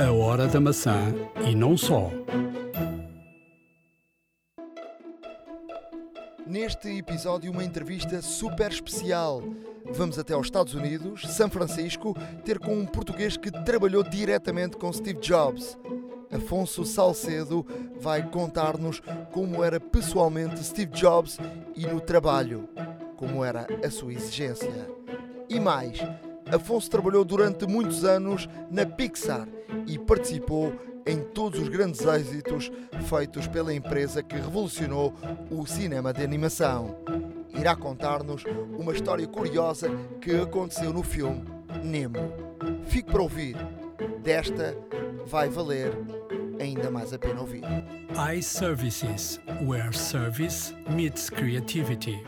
A Hora da Maçã e não só. Neste episódio, uma entrevista super especial. Vamos até aos Estados Unidos, São Francisco, ter com um português que trabalhou diretamente com Steve Jobs. Afonso Salcedo vai contar-nos como era pessoalmente Steve Jobs e no trabalho, como era a sua exigência. E mais, Afonso trabalhou durante muitos anos na Pixar e participou em todos os grandes êxitos feitos pela empresa que revolucionou o cinema de animação. Irá contar-nos uma história curiosa que aconteceu no filme Nemo. Fique para ouvir. Desta vai valer ainda mais a pena ouvir. iServices, where service meets creativity.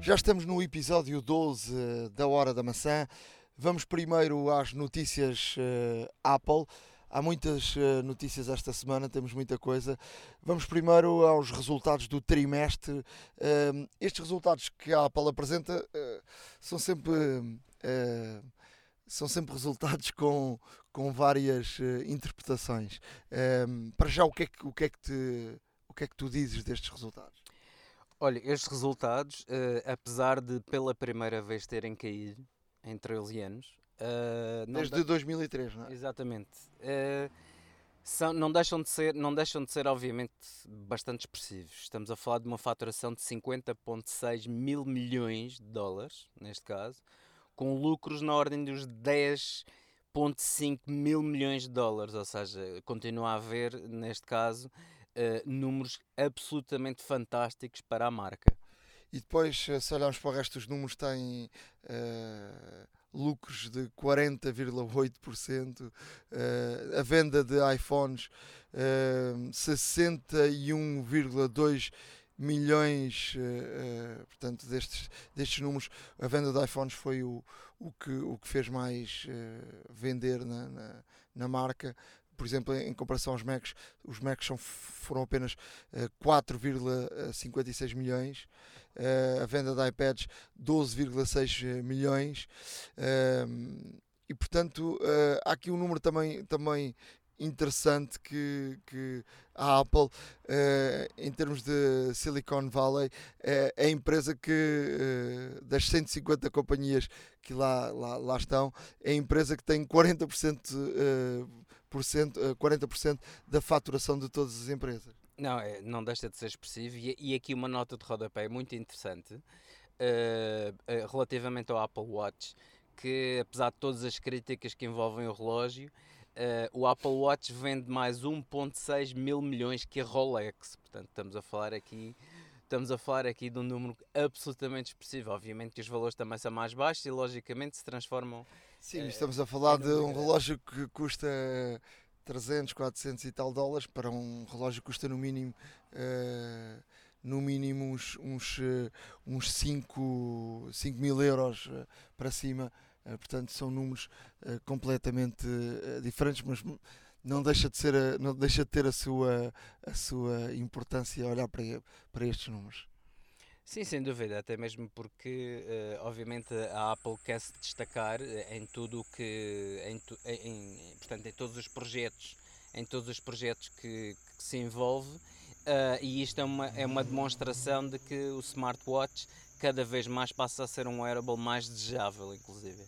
Já estamos no episódio 12 da Hora da Maçã. Vamos primeiro às notícias uh, Apple. Há muitas uh, notícias esta semana, temos muita coisa. Vamos primeiro aos resultados do trimestre. Uh, estes resultados que a Apple apresenta são sempre são sempre resultados com, com várias interpretações. para já, o que, é que, o, que é que te, o que é que tu dizes destes resultados? Olha, estes resultados, uh, apesar de pela primeira vez terem caído em 13 anos. Uh, Desde de... 2003, não é? Exatamente. Uh, são, não, deixam de ser, não deixam de ser, obviamente, bastante expressivos. Estamos a falar de uma faturação de 50,6 mil milhões de dólares, neste caso, com lucros na ordem dos 10,5 mil milhões de dólares. Ou seja, continua a haver, neste caso, uh, números absolutamente fantásticos para a marca. E depois, eh, se olharmos para o resto dos números, tem uh, lucros de 40,8%, uh, a venda de iPhones uh, 61,2% milhões, uh, portanto, destes, destes números, a venda de iPhones foi o, o, que, o que fez mais uh, vender na, na, na, marca por exemplo, em comparação aos Macs, os Macs são, foram apenas uh, eh, 4,56 milhões, uh, a venda de iPads 12,6 milhões, uh, e portanto há aqui um número também, também interessante que, que a Apple, em termos de Silicon Valley, é a empresa que, das 150 companhias que lá, lá, lá estão, é a empresa que tem 40% 40% eh, da faturação de todas as empresas. Não, é, não deixa de ser expressivo. E, e aqui uma nota de rodapé muito interessante uh, relativamente ao Apple Watch, que apesar de todas as críticas que envolvem o relógio, uh, o Apple Watch vende mais 1.6 mil milhões que a Rolex. Portanto, estamos a falar aqui estamos a falar aqui de um número absolutamente expressivo. Obviamente que os valores também são mais baixos e logicamente se transformam Sim, é, estamos a falar de um relógio que custa 300, 400 e tal dólares para um relógio que custa no mínimo uh, no mínimo uns, uns, uh, uns 5, 5 mil euros uh, para cima. portanto, são números completamente diferentes, mas não deixa de ser não deixa de ter a sua, a sua importância olhar para, para estes números. Sim, sem dúvida, até mesmo porque, uh, obviamente, a Apple quer se destacar eh, em tudo o que. Em, em, portanto, em todos os projetos, em todos os projetos que, que se envolve, uh, e isto é uma, é uma demonstração de que o smartwatch cada vez mais passa a ser um wearable mais desejável, inclusive.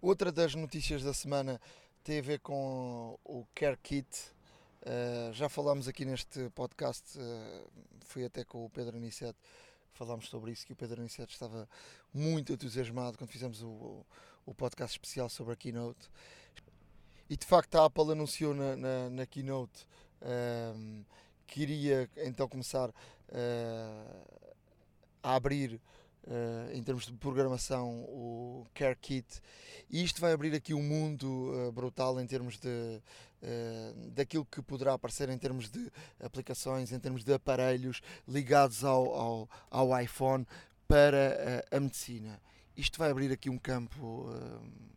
Outra das notícias da semana tem a ver com o Care Kit. Uh, já falámos aqui neste podcast, fui até com o Pedro Aniceto falámos sobre isso, que o Pedro Aniceto estava muito entusiasmado quando fizemos o, o podcast especial sobre a Keynote. E de facto a Apple anunciou na, na, na Keynote um, ehm, que iria então começar uh, a abrir Uh, em termos de programação, o Care Kit, e isto vai abrir aqui um mundo uh, brutal em termos de uh, daquilo que poderá aparecer em termos de aplicações, em termos de aparelhos ligados ao, ao, ao iPhone para a medicina. Isto vai abrir aqui um campo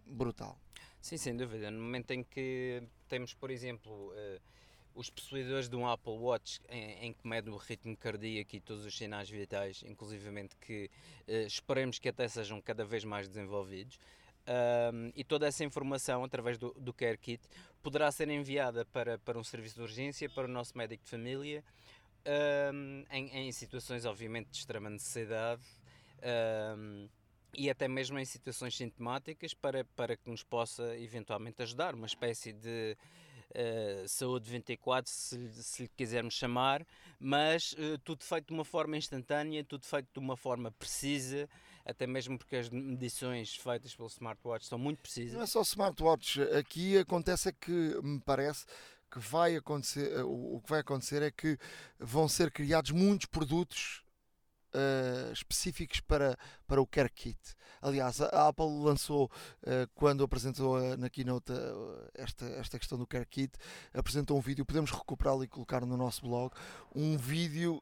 brutal. Sim, sem dúvida. No momento em que temos, por exemplo, os possuidores de um Apple Watch em, em, que mede o ritmo cardíaco e todos os sinais vitais, inclusivamente que uh, esperemos que até sejam cada vez mais desenvolvidos, Um, e toda essa informação, através do, do Care Kit, poderá ser enviada para, para um serviço de urgência, para o nosso médico de família, um, em, em, situações, obviamente, de extrema necessidade. Um, e até mesmo em situações sintomáticas para, para que nos possa eventualmente ajudar, uma espécie de uh, saúde 24, se, se lhe quisermos chamar, mas uh, tudo feito de uma forma instantânea, tudo feito de uma forma precisa, até mesmo porque as medições feitas pelo smartwatch são muito precisas. Não é só smartwatch, aqui acontece é que me parece que vai acontecer, eh, o que vai acontecer é que vão ser criados muitos produtos uh, específicos para, para o Care Kit. Aliás, a Apple lançou, uh, quando apresentou uh, na keynote esta, esta questão do Care Kit, apresentou um vídeo, podemos recuperá-lo e colocar no nosso blog, um vídeo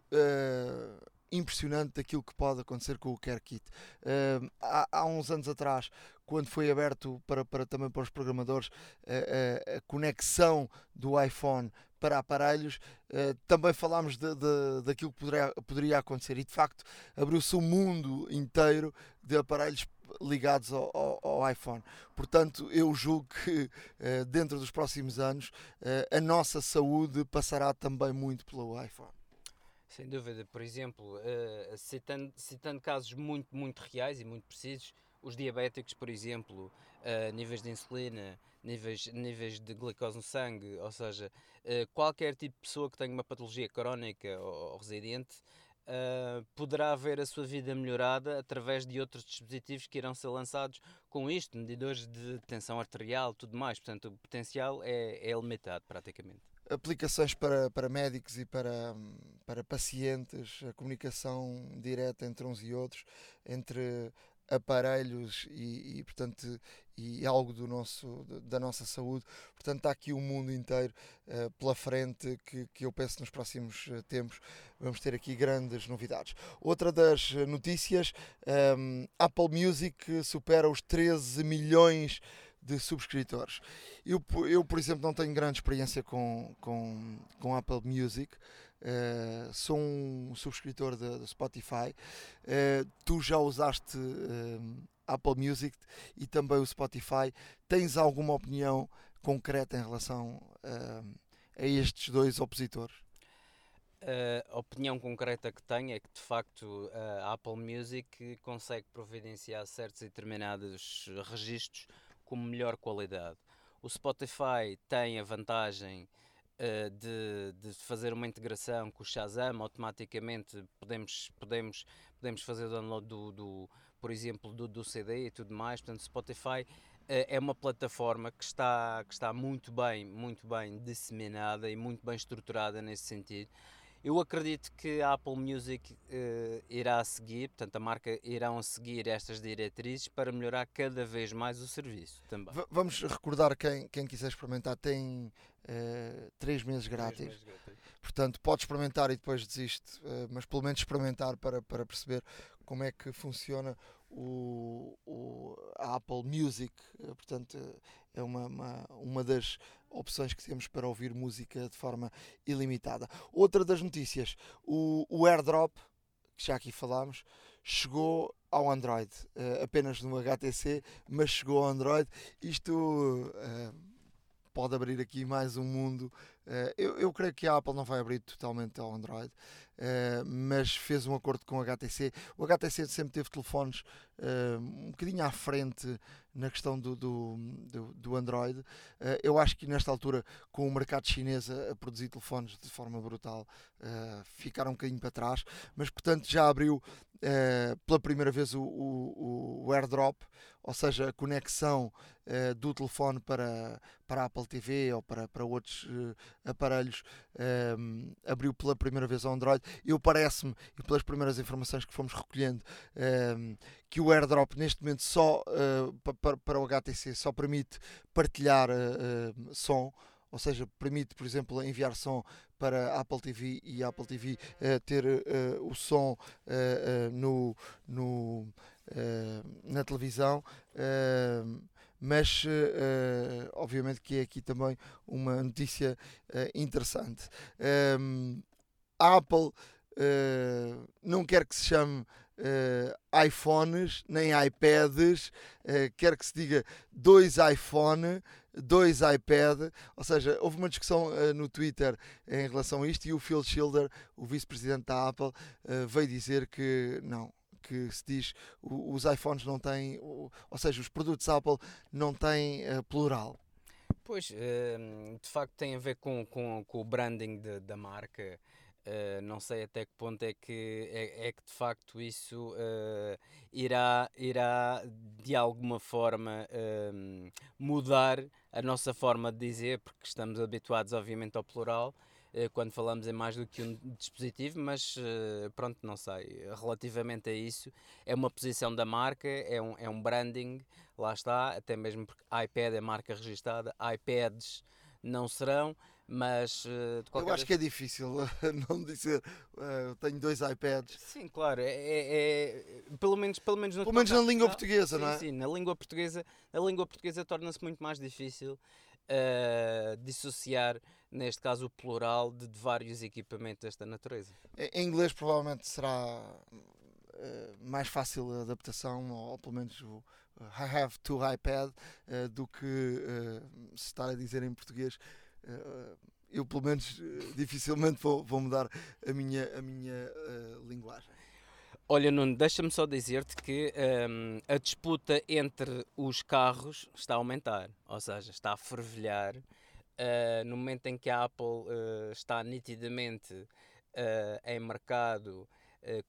impressionante daquilo que pode acontecer com o Care Kit. Uh, há, há, uns anos atrás, quando foi aberto para, para também para os programadores uh, uh, a conexão do iPhone para aparelhos, uh, também falámos de, de, daquilo que poderia, poderia acontecer e de facto abriu-se um mundo inteiro de aparelhos ligados ao, ao, ao, iPhone. Portanto, eu julgo que uh, dentro dos próximos anos uh, a nossa saúde passará também muito pelo iPhone. Sem dúvida, por exemplo, citando, citando casos muito, muito reais e muito precisos, os diabéticos, por exemplo, níveis de insulina, níveis, níveis de glicose no sangue, ou seja, uh, qualquer tipo de pessoa que tenha uma patologia crónica ou, ou residente uh, poderá ver a sua vida melhorada através de outros dispositivos que irão ser lançados com isto, medidores de tensão arterial, tudo mais. Portanto, o potencial é, é limitado praticamente aplicações para, para médicos e para, para pacientes, a comunicação direta entre uns e outros, entre aparelhos e, e, portanto e algo do nosso da nossa saúde. Portanto está aqui o mundo inteiro uh, pela frente que, que eu penso nos próximos uh, tempos. Vamos ter aqui grandes novidades. Outra das notícias um, ehm, Apple Music supera os 13 milhões de subscritores. Eu, eu por exemplo não tenho grande experiência com, com, com Apple Music Uh, sou um subscritor da Spotify. Uh, tu já usaste uh, Apple Music e também o Spotify. Tens alguma opinião concreta em relação a estes dois opositores? a opinião concreta que tenho é que de facto a Apple Music consegue providenciar certos e determinados registros com melhor qualidade. O Spotify tem a vantagem uh, de, de, fazer uma integração com o Shazam, automaticamente podemos, podemos, podemos fazer o download do, do por exemplo, do, do, CD e tudo mais. Portanto, Spotify uh, é uma plataforma que está, que está muito bem, muito bem disseminada e muito bem estruturada nesse sentido. Eu acredito que a Apple Music uh, irá seguir, portanto, a marca irão seguir estas diretrizes para melhorar cada vez mais o serviço também. V vamos recordar quem, quem quiser experimentar, tem uh, três meses grátis. Três meses grátis. Portanto, pode experimentar e depois desiste, uh, mas pelo menos experimentar para, para perceber como é que funciona o, o, a Apple Music. Uh, portanto, é uma, uma, uma das opções que temos para ouvir música de forma ilimitada. Outra das notícias, o, o AirDrop, que já aqui falámos, chegou ao Android, uh, apenas no HTC, mas chegou ao Android. Isto uh, pode abrir aqui mais um mundo. Uh, eu, eu, creio que a Apple não vai abrir totalmente ao Android, mas fez um acordo com o HTC. O HTC sempre teve telefones um bocadinho à frente na questão do, do, do, do Android. Uh, eu acho que nesta altura, com o mercado chinês a, a produzir telefones de forma brutal, uh, ficaram um bocadinho para trás, mas portanto já abriu uh, pela primeira vez o, o, o, AirDrop, ou seja, a conexão do telefone para, para a Apple TV ou para, para outros aparelhos, abriu pela primeira vez ao Android. Eu parece-me, e pelas primeiras informações que fomos recolhendo, que o AirDrop neste momento só uh, para, para o HTC só permite partilhar uh, som, ou seja, permite, por exemplo, enviar som para a Apple TV e a Apple TV ter o som no, no na televisão mas uh, obviamente que é aqui também uma notícia uh, interessante. Um, a Apple uh, não quer que se chame uh, iPhones, nem iPads, uh, quer que se diga dois iPhone, dois iPad, ou seja, houve uma discussão uh, no Twitter em relação a isto e o Phil Schilder, o vice-presidente da Apple, veio dizer que não, que se diz os iPhones não têm, ou seja, os produtos Apple não têm plural. Pois, de facto tem a ver com, com, com o branding de, da marca. Uh, não sei até que ponto é que, é, é que de facto isso uh, irá, irá de alguma forma uh, mudar a nossa forma de dizer, porque estamos habituados obviamente ao plural quando falamos em mais do que um dispositivo, mas pronto, não sei. Relativamente a isso, é uma posição da marca, é um, é um branding, lá está, até mesmo porque iPad é marca registada, iPads não serão mas eh, de qualquer Eu acho vez... que é difícil não dizer uh, tenho dois iPads. Sim, claro, é, é, é pelo menos pelo menos, pelo menos na língua portuguesa, sim, não é? Sim, na língua portuguesa, a língua portuguesa torna-se muito mais difícil uh, dissociar neste caso o plural de, de, vários equipamentos desta natureza. Em inglês provavelmente será uh, mais fácil a adaptação, ou pelo menos o I have two iPad, do que se estar a dizer em português eh, eu pelo menos eh, dificilmente vou, vou, mudar a minha, a minha linguagem. Olha, Nuno, deixa-me só dizer-te que um, ehm, a disputa entre os carros está a aumentar, ou seja, está a fervilhar. Uh, no momento em que a Apple uh, está nitidamente em mercado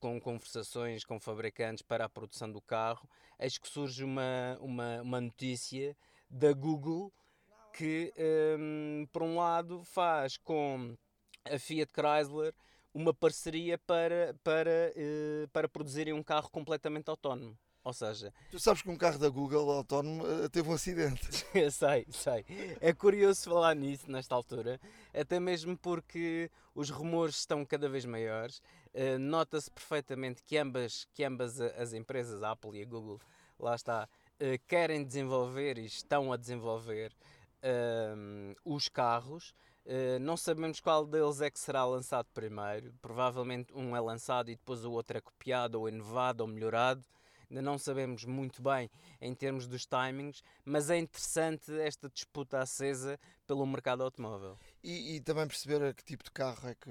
com conversações com fabricantes para a produção do carro, eis que surge uma, uma, uma notícia da Google que, um, por um lado, faz com a Fiat Chrysler uma parceria para, para, uh, para produzirem um carro completamente autónomo. Ou seja, tu sabes que um carro da Google autónomo uh, teve um acidente. sei, sei. É curioso falar nisso nesta altura, até mesmo porque os rumores estão cada vez maiores. Uh, Nota-se perfeitamente que ambas, que ambas as empresas, a Apple e a Google, lá está, uh, querem desenvolver e estão a desenvolver uh, os carros. Não sabemos qual deles é que será lançado primeiro. Provavelmente um é lançado e depois o outro é copiado, ou inovado, ou melhorado. Ainda não sabemos muito bem em termos dos timings, mas é interessante esta disputa acesa pelo mercado automóvel. E, e também perceber que tipo de carro é que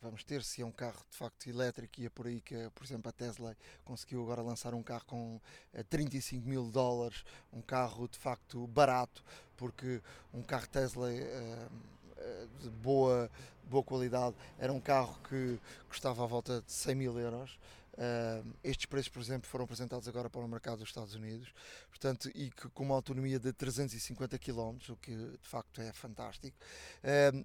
vamos ter, se é um carro de facto elétrico e é por aí que, por exemplo, a Tesla conseguiu agora lançar um carro com 35 eh, mil dólares, um carro de facto barato, porque um carro Tesla uh, de boa, boa qualidade era um carro que custava à volta de 100 mil euros. Uh, estes preços, por exemplo, foram apresentados agora para o mercado dos Estados Unidos, portanto, e que com uma autonomia de 350 km, o que de facto é fantástico. Uh,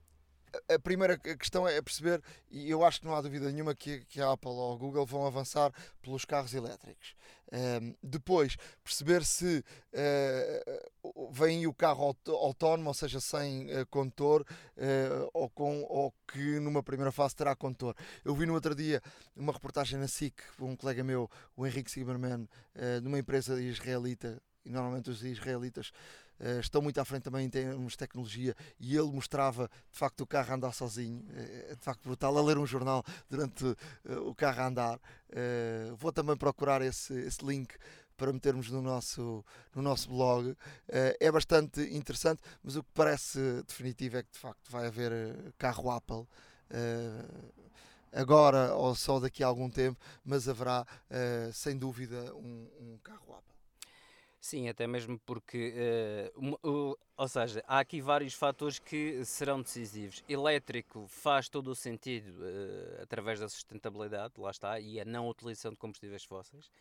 a primeira questão é perceber, e eu acho que não há dúvida nenhuma que, que a Apple ou a Google vão avançar pelos carros elétricos. Um, depois, perceber se uh, vem o carro autónomo, ou seja, sem uh, uh, ou, com, ou que numa primeira fase terá condutor. Eu vi no outro dia uma reportagem na SIC, um colega meu, o Henrique Silverman, uh, empresa israelita, e normalmente os israelitas estão muito à frente também em termos de tecnologia e ele mostrava de facto o carro a andar sozinho, é de facto brutal, a ler um jornal durante o carro a andar. Vou também procurar esse, esse link para metermos no nosso, no nosso blog. é bastante interessante, mas o que parece definitivo é que de facto vai haver carro Apple. agora ou só daqui a algum tempo, mas haverá sem dúvida um, um carro Apple. Sim, até mesmo porque, uh, uh, ou seja, há aqui vários fatores que serão decisivos. Elétrico faz todo o sentido uh, através da sustentabilidade, lá está, e a não utilização de combustíveis fósseis.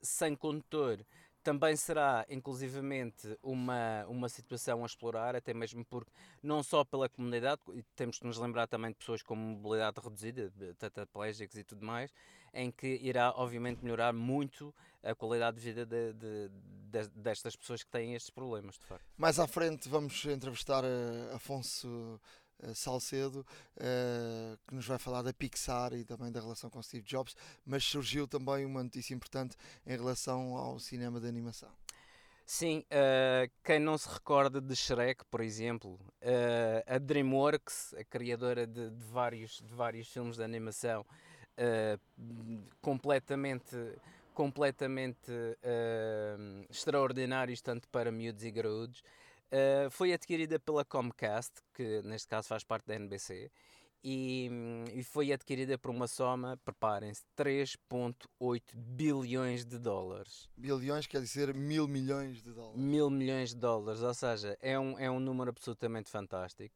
sem condutor, também será, inclusivamente, uma, uma situação a explorar, até mesmo porque, não só pela comunidade, temos que nos lembrar também de pessoas com mobilidade reduzida, tetraplégicos e tudo mais, em que irá, obviamente, melhorar muito a qualidade de vida de, de, de, destas pessoas que têm estes problemas, de facto. Mais à frente vamos entrevistar uh, Afonso uh, Salcedo, uh, que nos vai falar da Pixar e também da relação com Steve Jobs, mas surgiu também uma notícia importante em relação ao cinema de animação. Sim, uh, quem não se recorda de Shrek, por exemplo, uh, a DreamWorks, a criadora de, de, vários, de vários filmes de animação, uh, completamente, completamente uh, extraordinários, tanto para miúdos e graúdos. Uh, foi adquirida pela Comcast, que neste caso faz parte da NBC, e, e foi adquirida por uma soma, preparem-se, 3,8 bilhões de dólares. Bilhões quer dizer mil milhões de dólares. Mil milhões de dólares, ou seja, é um, é um número absolutamente fantástico.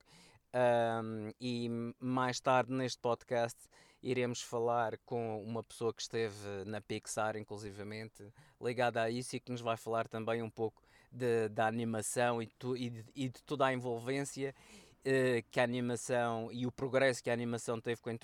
Um, e mais tarde neste podcast iremos falar com uma pessoa que esteve na Pixar, inclusivamente, ligada a isso e que nos vai falar também um pouco de, da animação e, tu, e, de, e de toda a envolvência uh, que a animação e o progresso que a animação teve com a,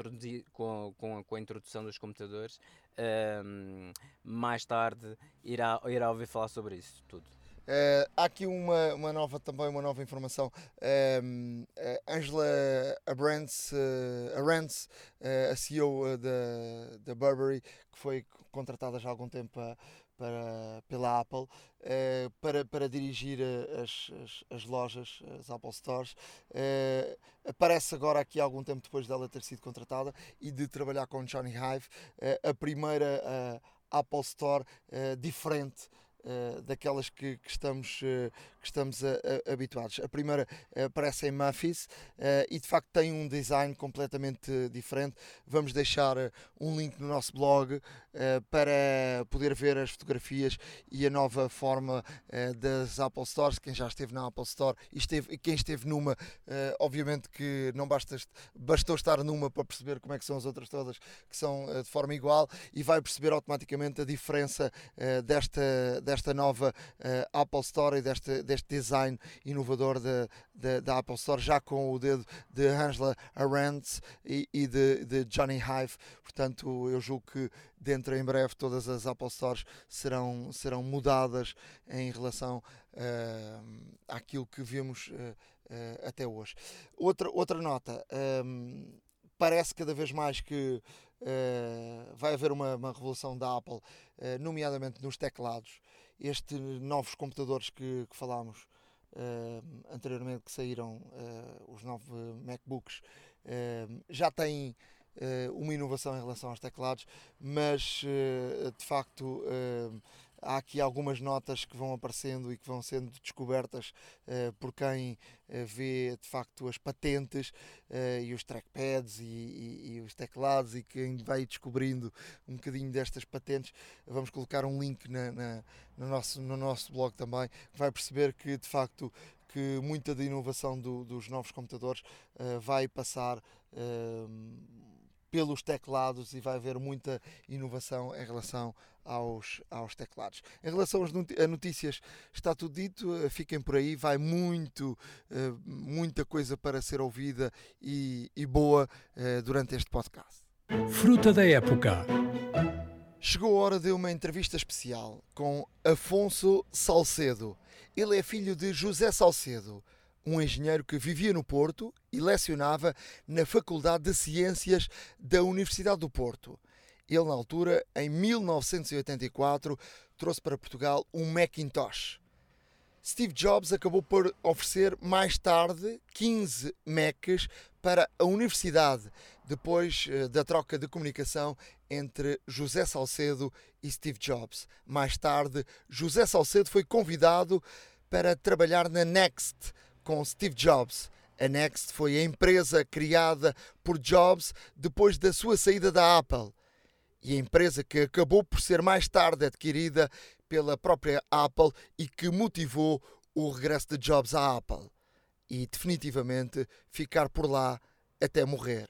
com, com, com a introdução dos computadores. Uh, mais tarde irá, irá ouvir falar sobre isso tudo. Uh, há aqui uma, uma nova também uma nova informação. Uh, Angela Arantz, uh, Arantz a CEO da Burberry, que foi contratada já há algum tempo a, para, pela Apple uh, para, para dirigir as, as, as, lojas, as Apple Stores. Uh, aparece agora aqui algum tempo depois dela ter sido contratada e de trabalhar com Johnny Hive, uh, a primeira Apple Store diferente uh, daquelas que, que estamos, uh, que estamos a, a, habituados. A primeira uh, aparece em Muffis e de facto tem um design completamente diferente. Vamos deixar um link no nosso blog para poder ver as fotografias e a nova forma das Apple Stores. Quem já esteve na Apple Store e esteve, quem esteve numa, obviamente que não basta, bastou estar numa para perceber como é que são as outras todas, que são de forma igual e vai perceber automaticamente a diferença desta, desta desta nova Apple Store e deste, deste design inovador da Apple Store, já com o dedo de Angela Arendt e, e de, de, Johnny Hive. Portanto, eu julgo que dentro em breve todas as Apple Stores serão, serão mudadas em relação uh, àquilo que vimos uh, até hoje. Outra, outra nota. Um, parece cada vez mais que uh, vai haver uma, uma, revolução da Apple, uh, nomeadamente nos teclados estes novos computadores que, que falámos uh, anteriormente, que saíram, uh, os novos MacBooks, uh, já têm uma inovação em relação aos teclados, mas de facto há aqui algumas notas que vão aparecendo e que vão sendo descobertas uh, por quem uh, vê de facto as patentes uh, e os trackpads e, e, e, os teclados e quem vai descobrindo um bocadinho destas patentes. Vamos colocar um link na, na, no, nosso, no nosso blog também, vai perceber que de facto que muita da inovação do, dos novos computadores vai passar pelos teclados e vai haver muita inovação em relação aos, aos teclados. Em relação a notícias, está tudo dito, eh, fiquem por aí, vai muito, eh, muita coisa para ser ouvida e, e boa eh, durante este podcast. Fruta da época. Chegou a hora de uma entrevista especial com Afonso Salcedo. Ele é filho de José Salcedo, um engenheiro que vivia no Porto e lecionava na Faculdade de Ciências da Universidade do Porto. Ele, na altura, em 1984, trouxe para Portugal um Macintosh. Steve Jobs acabou por oferecer mais tarde 15 Macs para a universidade, depois eh, da troca de comunicação entre José Salcedo e Steve Jobs. Mais tarde, José Salcedo foi convidado para trabalhar na Next, com Steve Jobs. A Next foi a empresa criada por Jobs depois da sua saída da Apple e a empresa que acabou por ser mais tarde adquirida pela própria Apple e que motivou o regresso de Jobs à Apple e definitivamente ficar por lá até morrer.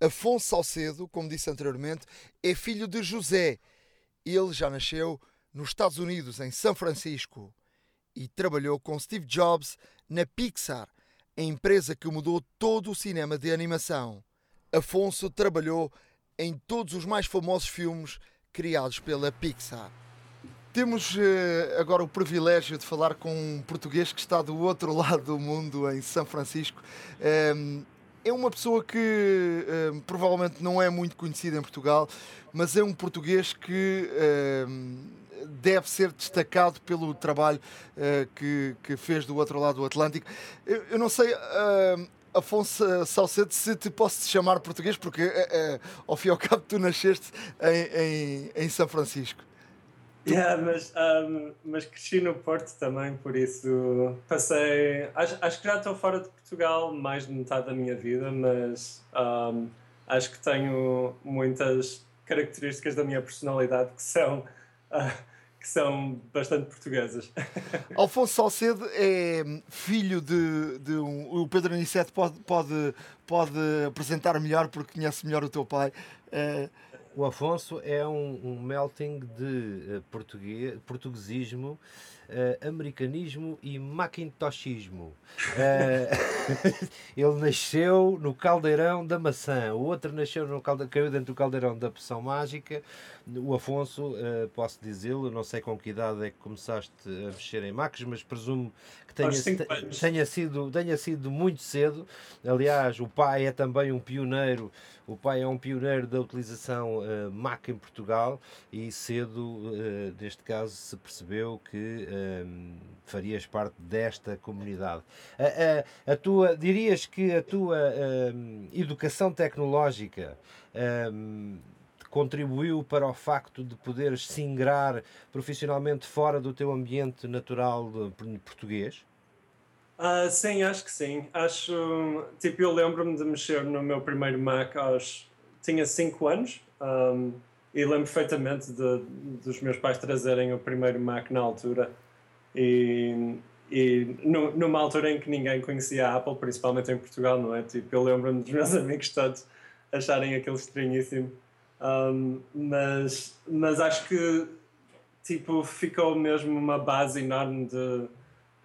Afonso Salcedo, como disse anteriormente, é filho de José. Ele já nasceu nos Estados Unidos, em São Francisco e trabalhou com Steve Jobs na Pixar, a empresa que mudou todo o cinema de animação. Afonso trabalhou em todos os mais famosos filmes criados pela Pixar. Temos uh, agora o privilégio de falar com um português que está do outro lado do mundo, em São Francisco. Um, é uma pessoa que um, provavelmente não é muito conhecida em Portugal, mas é um português que um, deve ser destacado pelo trabalho uh, que, que, fez do outro lado do Atlântico. Eu, eu não sei, uh, Afonso Salcedo, se te posso chamar português, porque uh, ao fim e ao cabo tu nasceste em, em, em São Francisco. Yeah, mas, um, mas cresci no Porto também, por isso passei. Acho, acho que já estou fora de Portugal mais de metade da minha vida, mas um, acho que tenho muitas características da minha personalidade que são. Uh, que são bastante portuguesas. Alfonso Salcedo é filho de, de um, o Pedro Aniceto pode, pode, pode apresentar melhor porque conhece melhor o teu pai. Uh, o Afonso é um, um melting de uh, português, portuguesismo, uh, americanismo e macintoshismo. Uh, ele nasceu no caldeirão da maçã, o outro nasceu no calde... caiu dentro do caldeirão da poção mágica. O Afonso, posso dizê-lo, não sei com que idade é que começaste a mexer em macos, mas presumo que tenha, tenha, sido, tenha sido muito cedo. Aliás, o pai é também um pioneiro o pai é um pioneiro da utilização uh, Mac em Portugal e cedo, uh, neste caso, se percebeu que farias parte desta comunidade. A, a, a, tua, dirias que a tua educação tecnológica contribuiu para o facto de poderes se ingrar profissionalmente fora do teu ambiente natural português? Uh, sim, acho que sim. Acho. Tipo, eu lembro-me de mexer no meu primeiro Mac aos. Tinha 5 anos um, e lembro perfeitamente de, dos meus pais trazerem o primeiro Mac na altura. E, e numa altura em que ninguém conhecia a Apple, principalmente em Portugal, não é? Tipo, eu lembro-me dos meus amigos todos acharem aquilo estranhíssimo. Um, mas, mas acho que tipo, ficou mesmo uma base enorme de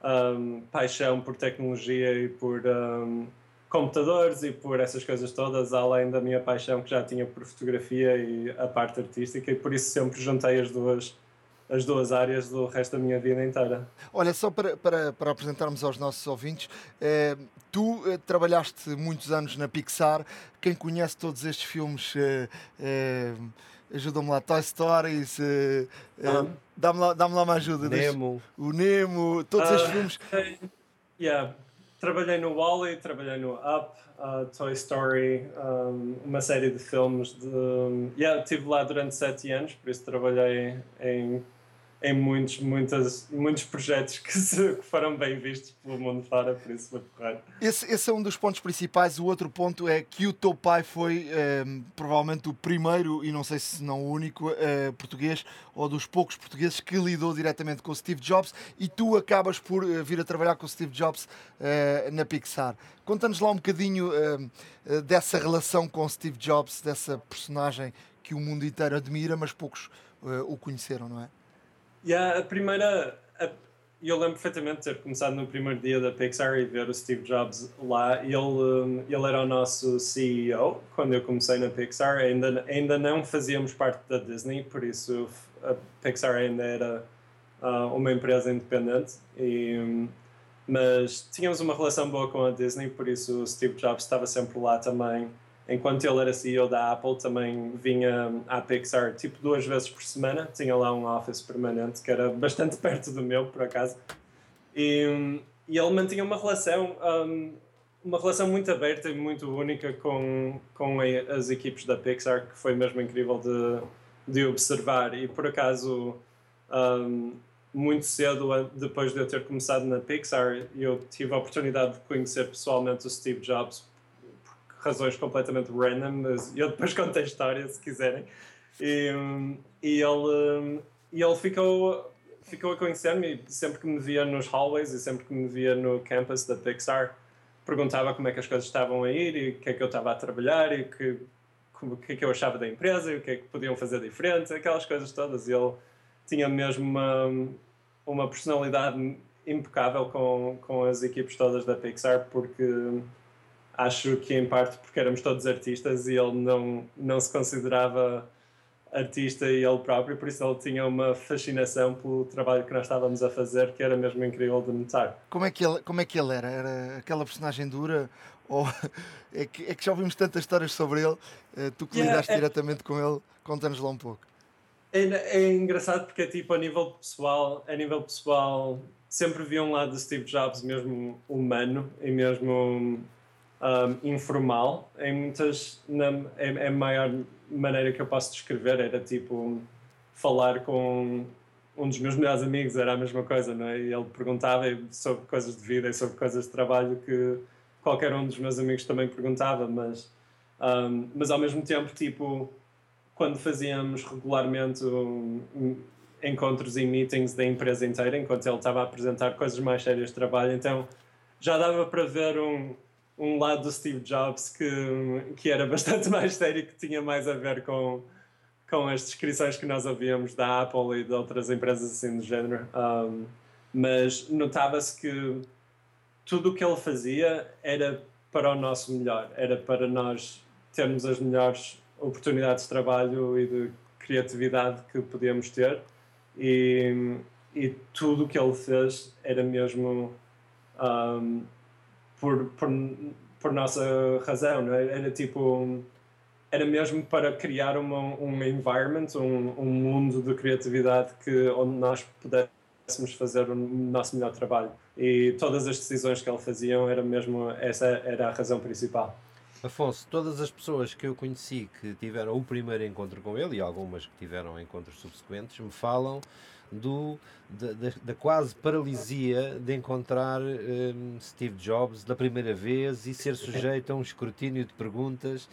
um, paixão por tecnologia e por um, computadores e por essas coisas todas, além da minha paixão que já tinha por fotografia e a parte artística, e por isso sempre juntei as duas as duas áreas do resto da minha vida inteira. Olha, só para, para, para apresentarmos aos nossos ouvintes, eh, tu eh, trabalhaste muitos anos na Pixar, quem conhece todos estes filmes eh, eh ajuda-me lá, Toy Stories, uh, uh, dá-me lá, dá lá uma ajuda. Nemo. O Nemo, todos uh, estes filmes. Yeah. Trabalhei no Wally, trabalhei no Up, uh, Toy Story, um, uma série de filmes. De, um, yeah, estive lá durante sete anos, por isso trabalhei em em muitos, muitas, muitos projetos que, se, que foram bem vistos pelo mundo fora, por isso foi correto. Esse, esse é um dos pontos principais. O outro ponto é que o teu pai foi ehm, provavelmente o primeiro, e não sei se não o único, uh, português, ou dos poucos portugueses que lidou diretamente com o Steve Jobs, e tu acabas por uh, vir a trabalhar com o Steve Jobs uh, na Pixar. Conta-nos lá um bocadinho ehm, dessa relação com o Steve Jobs, dessa personagem que o mundo inteiro admira, mas poucos o conheceram, não é? Yeah, a primeira. A, eu lembro perfeitamente de ter começado no primeiro dia da Pixar e ver o Steve Jobs lá. Ele, um, ele era o nosso CEO quando eu comecei na Pixar. Ainda, ainda não fazíamos parte da Disney, por isso a Pixar ainda era uh, uma empresa independente. E, mas tínhamos uma relação boa com a Disney, por isso o Steve Jobs estava sempre lá também enquanto ele era CEO da Apple, também vinha à Pixar tipo duas vezes por semana. Tinha lá um office permanente que era bastante perto do meu, por acaso. E, e ele mantinha uma relação, um, uma relação muito aberta e muito única com, com as equipes da Pixar, que foi mesmo incrível de, de observar. E por acaso, um, muito cedo, depois de eu ter começado na Pixar, eu tive a oportunidade de conhecer pessoalmente o Steve Jobs razões completamente random, mas eu depois conto a história se quiserem. E, e ele, e ele ficou, ficou a conhecer-me sempre que me via nos hallways e sempre que me via no campus da Pixar, perguntava como é que as coisas estavam a ir e o que é que eu estava a trabalhar e que, o que é que eu achava da empresa e o que é que podiam fazer diferente, aquelas coisas todas. E ele tinha mesmo uma, uma personalidade impecável com, com as equipes todas da Pixar, porque acho que em parte porque éramos todos artistas e ele não, não se considerava artista e ele próprio, por isso ele tinha uma fascinação pelo trabalho que nós estávamos a fazer, que era mesmo incrível de notar. Como é que ele, como é que ele era? Era aquela personagem dura? Ou é que, é que já ouvimos tantas histórias sobre ele, eh, tu que yeah, lidaste é... diretamente com ele, conta-nos lá um pouco. É, é engraçado porque tipo a nível pessoal, a nível pessoal sempre vi um lado de Steve Jobs mesmo humano e mesmo um, informal, em muitas, na, maior maneira que eu posso descrever, era tipo falar com um dos meus melhores amigos, era a mesma coisa, não é? E ele perguntava sobre coisas de vida e sobre coisas de trabalho que qualquer um dos meus amigos também perguntava, mas, um, mas ao mesmo tempo, tipo, quando fazíamos regularmente um, um, encontros e meetings da empresa inteira, enquanto ele estava a apresentar coisas mais sérias de trabalho, então já dava para ver um, um lado do Steve Jobs que, que era bastante mais sério, que tinha mais a ver com, com as descrições que nós ouvíamos da Apple e de outras empresas assim do género. Um, mas notava-se que tudo o que ele fazia era para o nosso melhor, era para nós termos as melhores oportunidades de trabalho e de criatividade que podíamos ter. E, e tudo o que ele fez era mesmo um, por, por, por nossa razão, não é? Era tipo. Era mesmo para criar uma, um environment, um, um mundo de criatividade que, onde nós pudéssemos fazer o nosso melhor trabalho. E todas as decisões que ele fazia era mesmo. Essa era a razão principal. Afonso, todas as pessoas que eu conheci que tiveram o primeiro encontro com ele e algumas que tiveram encontros subsequentes me falam do, da, da, da quase paralisia de encontrar um, Steve Jobs da primeira vez e ser sujeito a um escrutínio de perguntas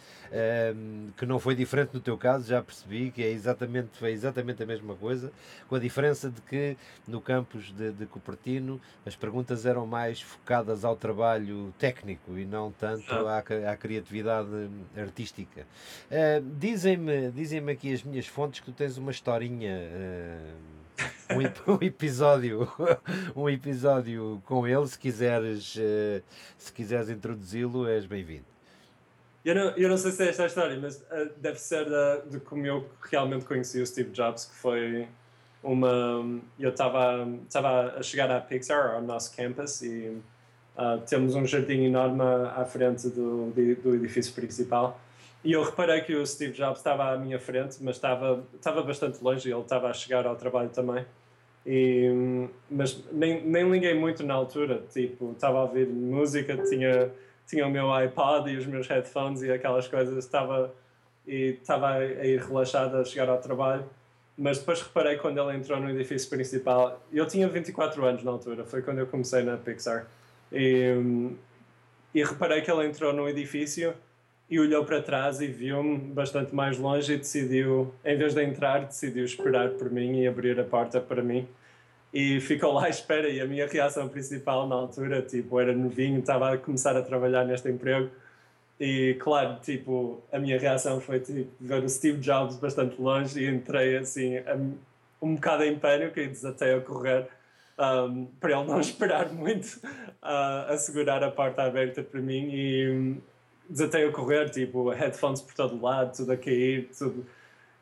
um, que não foi diferente no teu caso, já percebi que é exatamente, foi exatamente a mesma coisa, com a diferença de que no campus de, de Cupertino as perguntas eram mais focadas ao trabalho técnico e não tanto à, à criatividade artística. Uh, dizem-me dizem aqui as minhas fontes que tu tens uma historinha. Uh, um, episódio um episódio com ele. Se quiseres uh, se quiseres introduzi-lo és bem-vindo. Eu não, eu não sei se é esta a história mas uh, deve ser da, de como eu realmente conheci o Steve Jobs que foi uma eu estava estava a chegar à Pixar ao nosso campus e uh, temos um jardim enorme à frente do, do edifício principal e eu reparei que o Steve Jobs estava à minha frente, mas estava, estava bastante longe e ele estava a chegar ao trabalho também. E, mas nem, nem liguei muito na altura, tipo, estava a ouvir música, tinha, tinha o meu iPod e os meus headphones e aquelas coisas, estava, e estava a ir relaxado a chegar ao trabalho. Mas depois reparei quando ele entrou no edifício principal, eu tinha 24 anos na altura, foi quando eu comecei na Pixar. E, e reparei que ele entrou no edifício e olhou para trás e viu-me bastante mais longe e decidiu, em vez de entrar, decidiu esperar por mim e abrir a porta para mim. E ficou lá à espera e a minha reação principal na altura, tipo, era novinho, estava a começar a trabalhar neste emprego e claro, tipo, a minha reação foi tipo, ver o Steve Jobs bastante longe e entrei assim um bocado em pânico e desatei a correr um, para ele não esperar muito uh, a segurar a porta aberta para mim e desatei a correr, tipo, headphones por todo lado, tudo a cair, tudo.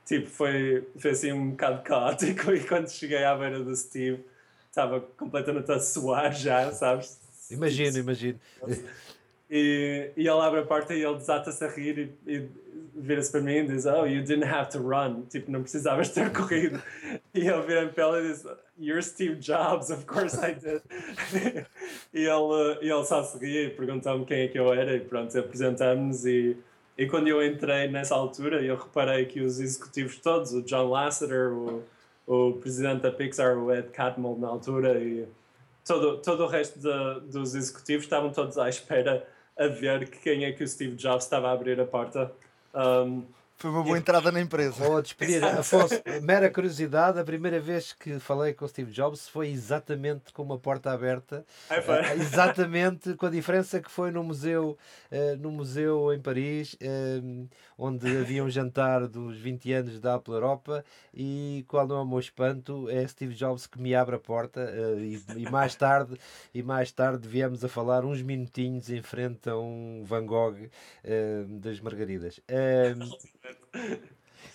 Tipo, foi, foi assim um bocado caótico. E quando cheguei à beira do Steve, estava completamente a suar já, sabes? Imagino, imagino. E, e ele abre a porta e ele desata-se a rir e, e vira-se para mim e diz: Oh, you didn't have to run. Tipo, não precisavas ter corrido. E eu vira-me ele e diz: You're Steve Jobs, of course I did. e ele, e ele só seguia e perguntou-me quem é que eu era e pronto, apresentamos e, e quando eu entrei nessa altura eu reparei que os executivos todos, o John Lasseter, o, o presidente da Pixar, o Ed Catmull na altura e todo, todo o resto de, dos executivos estavam todos à espera a ver quem é que o Steve Jobs estava a abrir a porta. Um, foi uma boa entrada na empresa. Vou despedir. Afonso, mera curiosidade, a primeira vez que falei com o Steve Jobs foi exatamente com uma porta aberta. É, exatamente com a diferença que foi no museu, uh, no museu em Paris, uh, onde havia um jantar dos 20 anos da Apple Europa e qual não é o meu espanto, é Steve Jobs que me abre a porta uh, e, e, mais tarde e mais tarde viemos a falar uns minutinhos em frente a um Van Gogh das Margaridas.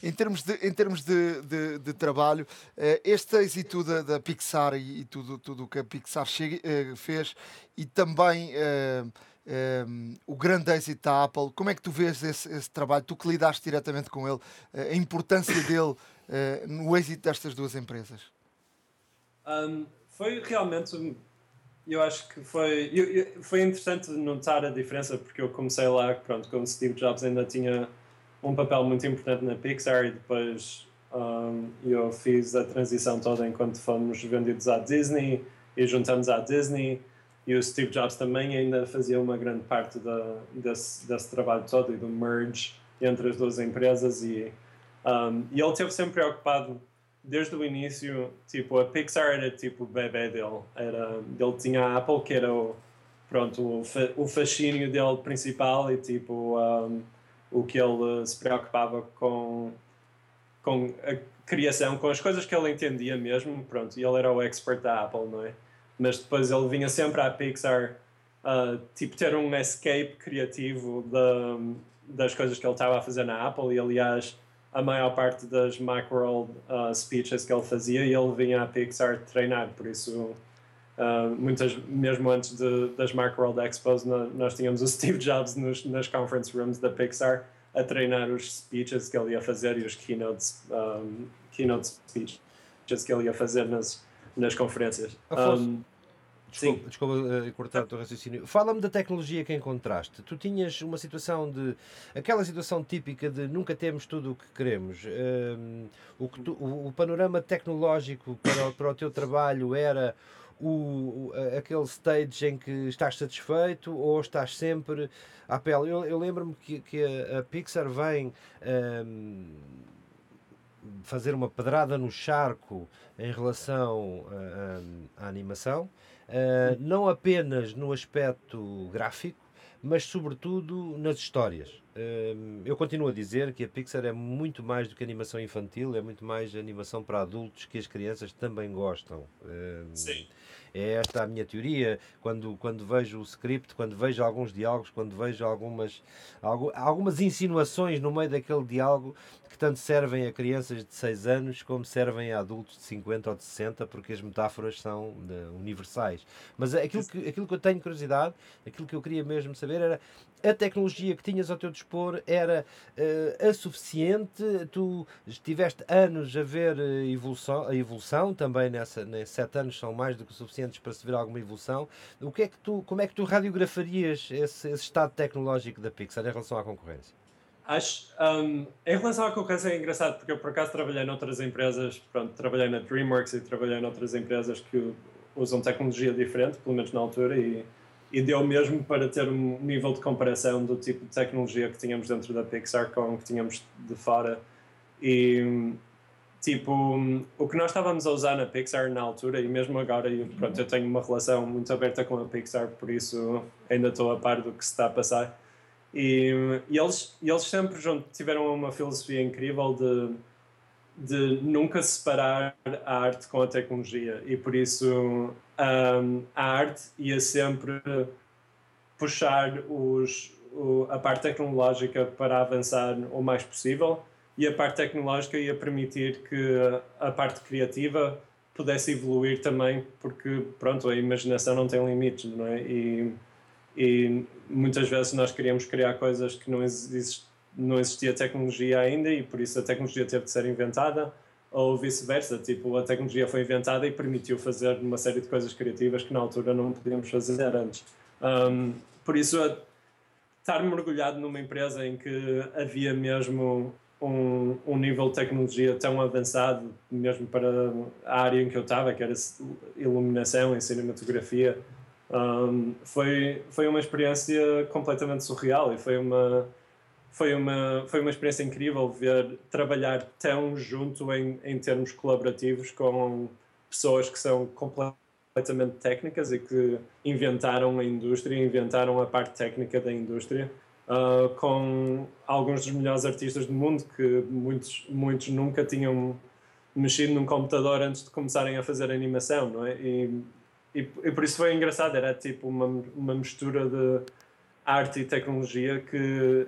Em termos de, em termos de, de, de trabalho, eh, este êxito da, da Pixar e, e tudo, tudo o que a Pixar chega, eh, fez e também uh, o grande êxito da Apple, como é que tu vês esse, esse trabalho? Tu que lidaste diretamente com ele, a importância dele no êxito destas duas empresas? Um, foi realmente eu acho que foi, eu, eu, foi interessante notar a diferença porque eu comecei lá, pronto, quando Steve Jobs ainda tinha um papel muito importante na Pixar e depois um, eu fiz a transição toda enquanto fomos vendidos à Disney e juntamos à Disney e o Steve Jobs também ainda fazia uma grande parte da, desse, desse trabalho todo e do merge entre as duas empresas e, um, e ele esteve sempre preocupado desde o início, tipo, a Pixar era tipo o bebê dele. Era, ele tinha a Apple, que era o, pronto, o, o fascínio dele principal e tipo, um, o que ele se preocupava com, com a criação, com as coisas que ele entendia mesmo, pronto, e ele era o expert da Apple, não é? Mas depois ele vinha sempre à Pixar, uh, tipo, ter um escape criativo da, das coisas que ele estava a fazer na Apple e, aliás, a maior parte das Macworld uh, speeches que ele fazia e ele vinha à Pixar treinar, por isso uh, muitas, mesmo antes de, das Macworld Expos nós tínhamos o Steve Jobs nos, nas conference rooms da Pixar a treinar os speeches que ele ia fazer e os keynote, um, keynote speeches que ele ia fazer nas, nas conferências. Um, Desculpa, desculpa uh, cortar o teu raciocínio. Fala-me da tecnologia que encontraste. Tu tinhas uma situação de. aquela situação típica de nunca temos tudo o que queremos. Uh, o, que tu, o, o, panorama tecnológico para, para o teu trabalho era o, o, aquele stage em que estás satisfeito ou estás sempre à pele? Eu, eu lembro-me que, que a, a, Pixar vem. Um, fazer uma pedrada no charco em relação à animação uh, não apenas no aspecto gráfico, mas sobretudo nas histórias. Uh, eu continuo a dizer que a Pixar é muito mais do que animação infantil, é muito mais animação para adultos que as crianças também gostam. Uh, Sim. É esta a minha teoria. Quando, quando vejo o script, quando vejo alguns diálogos, quando vejo algumas, algumas insinuações no meio daquele diálogo que tanto servem a crianças de 6 anos como servem a adultos de 50 ou de 60, porque as metáforas são de, universais. Mas aquilo que, aquilo que eu tenho curiosidade, aquilo que eu queria mesmo saber era a tecnologia que tinhas ao teu dispor era uh, a suficiente? Tu tiveste anos a ver eh, evolução, a evolução também nessa, nesses sete anos são mais do que suficientes para se ver alguma evolução. O que é que tu, como é que tu radiografarias esse, esse estado tecnológico da Pixar em relação à concorrência? Acho, um, em relação à concorrência é engraçado porque eu por acaso trabalhei noutras empresas, pronto, trabalhei na DreamWorks e trabalhei noutras empresas que usam tecnologia diferente, pelo menos na altura, e e deu mesmo para ter um nível de comparação do tipo de tecnologia que tínhamos dentro da Pixar com o que tínhamos de fora. E, tipo, o que nós estávamos a usar na Pixar na altura, e mesmo agora, e, pronto, eu tenho uma relação muito aberta com a Pixar, por isso ainda estou a par do que se está a passar. E, e eles, e eles sempre junto, tiveram uma filosofia incrível de de nunca separar a arte com a tecnologia. E por isso um, a arte ia sempre puxar os, o, a parte tecnológica para avançar o mais possível. E a parte tecnológica ia permitir que a parte criativa pudesse evoluir também porque pronto a imaginação não tem limites não é? E, e muitas vezes nós queríamos criar coisas que não não existia tecnologia ainda e por isso a tecnologia teve de ser inventada ou vice-versa, tipo, a tecnologia foi inventada e permitiu fazer uma série de coisas criativas que na altura não podíamos fazer antes. Um, por isso, estar mergulhado numa empresa em que havia mesmo um, um nível de tecnologia tão avançado, mesmo para a área em que eu estava, que era iluminação e cinematografia, um, foi, foi uma experiência completamente surreal e foi uma foi uma, foi uma experiência incrível ver trabalhar tão junto em, em termos colaborativos com pessoas que são completamente técnicas e que inventaram a indústria, inventaram a parte técnica da indústria, uh, com alguns dos melhores artistas do mundo que muitos, muitos nunca tinham mexido num computador antes de começarem a fazer animação, não é? E, e, e por isso foi engraçado, era tipo uma, uma mistura de arte e tecnologia que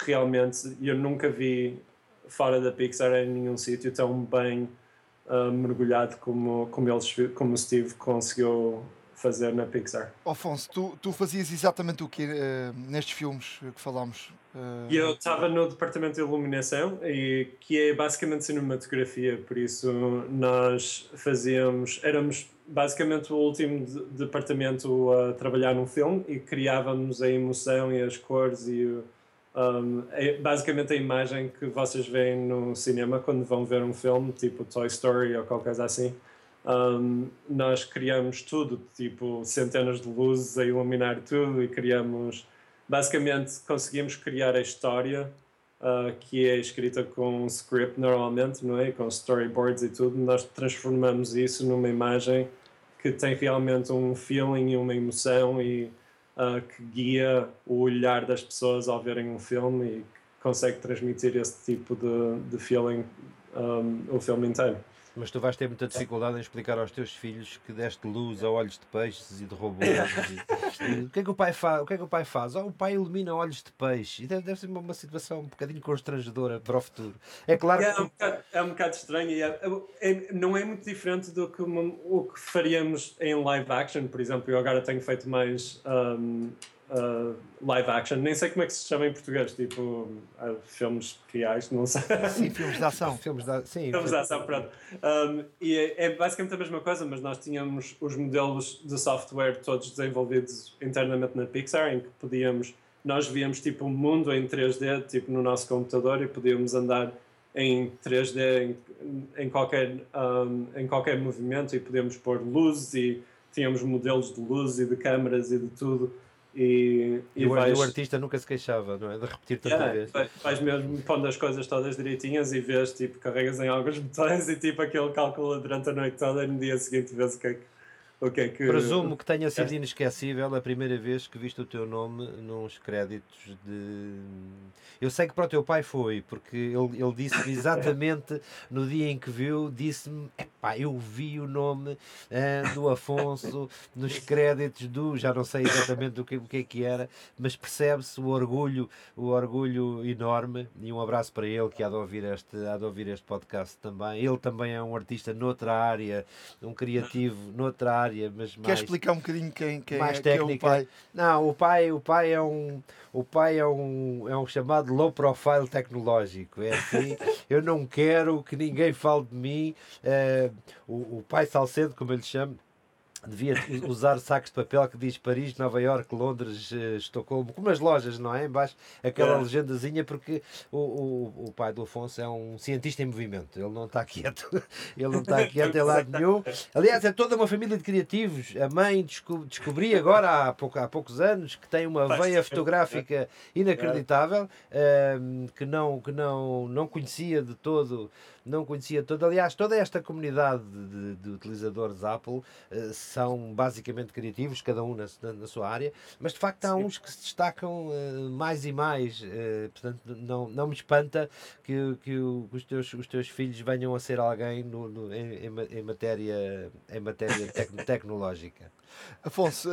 realmente eu nunca vi fora da Pixar em nenhum sítio tão bem uh, mergulhado como, como, eles, como o Steve conseguiu fazer na Pixar. Afonso, tu, tu fazias exatamente o que uh, nestes filmes que falámos? Uh... Eu estava no departamento de iluminação e que é basicamente cinematografia, por isso nós fazíamos, éramos basicamente o último de- departamento a trabalhar num filme e criávamos a emoção e as cores e um, é basicamente a imagem que vocês veem no cinema quando vão ver um filme, tipo Toy Story ou qualquer coisa assim. Um, nós criamos tudo, tipo centenas de luzes a iluminar tudo e criamos, basicamente conseguimos criar a história uh, que é escrita com script normalmente, não é? Com storyboards e tudo. Nós transformamos isso numa imagem que tem realmente um feeling e uma emoção e uh, que guia o olhar das pessoas ao verem um filme e consegue transmitir esse tipo de, de feeling um, o filme inteiro. Mas tu vais ter muita dificuldade em explicar aos teus filhos que deste luz a olhos de peixes e de robôs. e- o que é que o pai faz? O que é que o pai faz? Oh, o pai ilumina olhos de peixe. E deve, deve ser uma, situação um bocadinho constrangedora para o futuro. É claro É, que um bocado, é um bocado estranho e é- é- não é muito diferente do que uma- o que faríamos em live action, por exemplo. Eu agora tenho feito mais um, uh, live action, nem sei como é que se chama em português, tipo uh, filmes reais, não sei. Sim, filmes de ação. filmes da, sim, Filmes de ação, pronto. Um, e é, é basicamente a mesma coisa, mas nós tínhamos os modelos de software todos desenvolvidos internamente na Pixar, em que podíamos, nós víamos tipo um mundo em 3D, tipo no nosso computador, e podíamos andar em 3D em, em qualquer, um, em qualquer movimento e podíamos pôr luzes e tínhamos modelos de luz e de câmaras e de tudo. E, E o, vais- o artista nunca se queixava, não é? De repetir tanta Yeah, vez. vai- vais mesmo pondo as coisas todas direitinhas e vês, tipo, carregas em alguns botões e tipo aquele calcula durante a noite toda e no dia seguinte vês o que é que. O que, é que Presumo que tenha sido inesquecível a primeira vez que viste o teu nome nos créditos de. Eu sei que para o teu pai foi, porque ele, ele disse exatamente no dia em que viu, disse-me: epá, eu vi o nome ah, do Afonso nos créditos do. Já não sei exatamente o que, o que é que era, mas percebe-se o orgulho, o orgulho enorme. E um abraço para ele que há de ouvir este, há de ouvir este podcast também. Ele também é um artista noutra área, um criativo noutra área, mas Quer mais, explicar um bocadinho quem, quem, mais é, quem é o técnica. pai? Não, o pai, o pai é um, o pai é um, é um chamado low profile tecnológico. É assim, eu não quero que ninguém fale de mim. O, o pai Salcedo, como eu lhe chamo, devia usar sacos de papel que diz Paris, Nova Iorque, Londres, eh, Estocolmo, como as lojas, não é? Embaixo aquela É. legendazinha, porque o, o, o pai do Afonso é um cientista em movimento, ele não está quieto, ele não está quieto em lado nenhum. Aliás, é toda uma família de criativos. A mãe desco- descobri agora há, pouco, há poucos anos que tem uma veia fotográfica inacreditável, ehm, que não que não não conhecia de todo, não conhecia de todo. Aliás, toda esta comunidade de, de utilizadores Apple eh, são basicamente criativos, cada um na, na- na sua área, mas de facto há Sim. uns que se destacam eh, mais e mais. eh, portanto, não, não me espanta que, que, o- que os, teus, os teus filhos venham a ser alguém no, no- em, em ma- em matéria, em matéria tec- tecnológica. Afonso,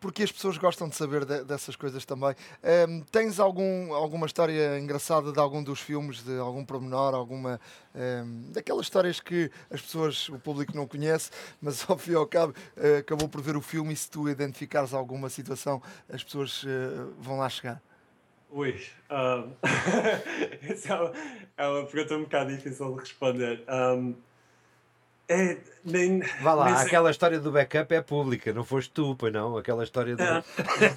porque as pessoas gostam de saber de- dessas coisas também. Tens algum, alguma história engraçada de algum dos filmes, de algum pormenor, alguma ehm, daquelas histórias que as pessoas, o público não conhece, mas ao fim e ao cabo eh, acabou por ver o filme e se tu identificares alguma situação, as pessoas eh, vão lá chegar. Ui, um, essa é uma, é uma pergunta um bocado difícil de responder. Um, é, nem, Vá lá, nem aquela história do backup é pública, não foste tu, pois não? Aquela história do. Ah.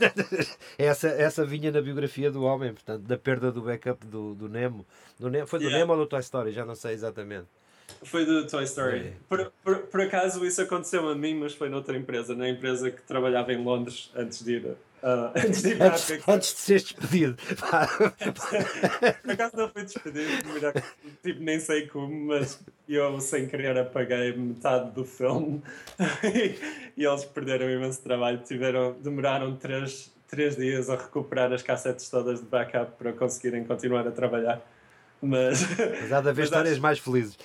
essa, essa vinha na biografia do homem, portanto, da perda do backup do, do Nemo. Do Nemo foi do Yeah. Nemo ou do Toy Story? Já não sei exatamente. Foi do Toy Story. É. Por, por, por acaso isso aconteceu a mim, mas foi noutra empresa, na empresa que trabalhava em Londres antes de ir, ah, antes de ir Antes, antes de seres despedido. Por acaso não fui despedido, tipo, nem sei como, mas eu sem querer apaguei metade do filme e, eles perderam imenso trabalho. Tiveram, demoraram três, três dias a recuperar as cassetes todas de backup para conseguirem continuar a trabalhar. Mas, Mas há de haver histórias mais felizes.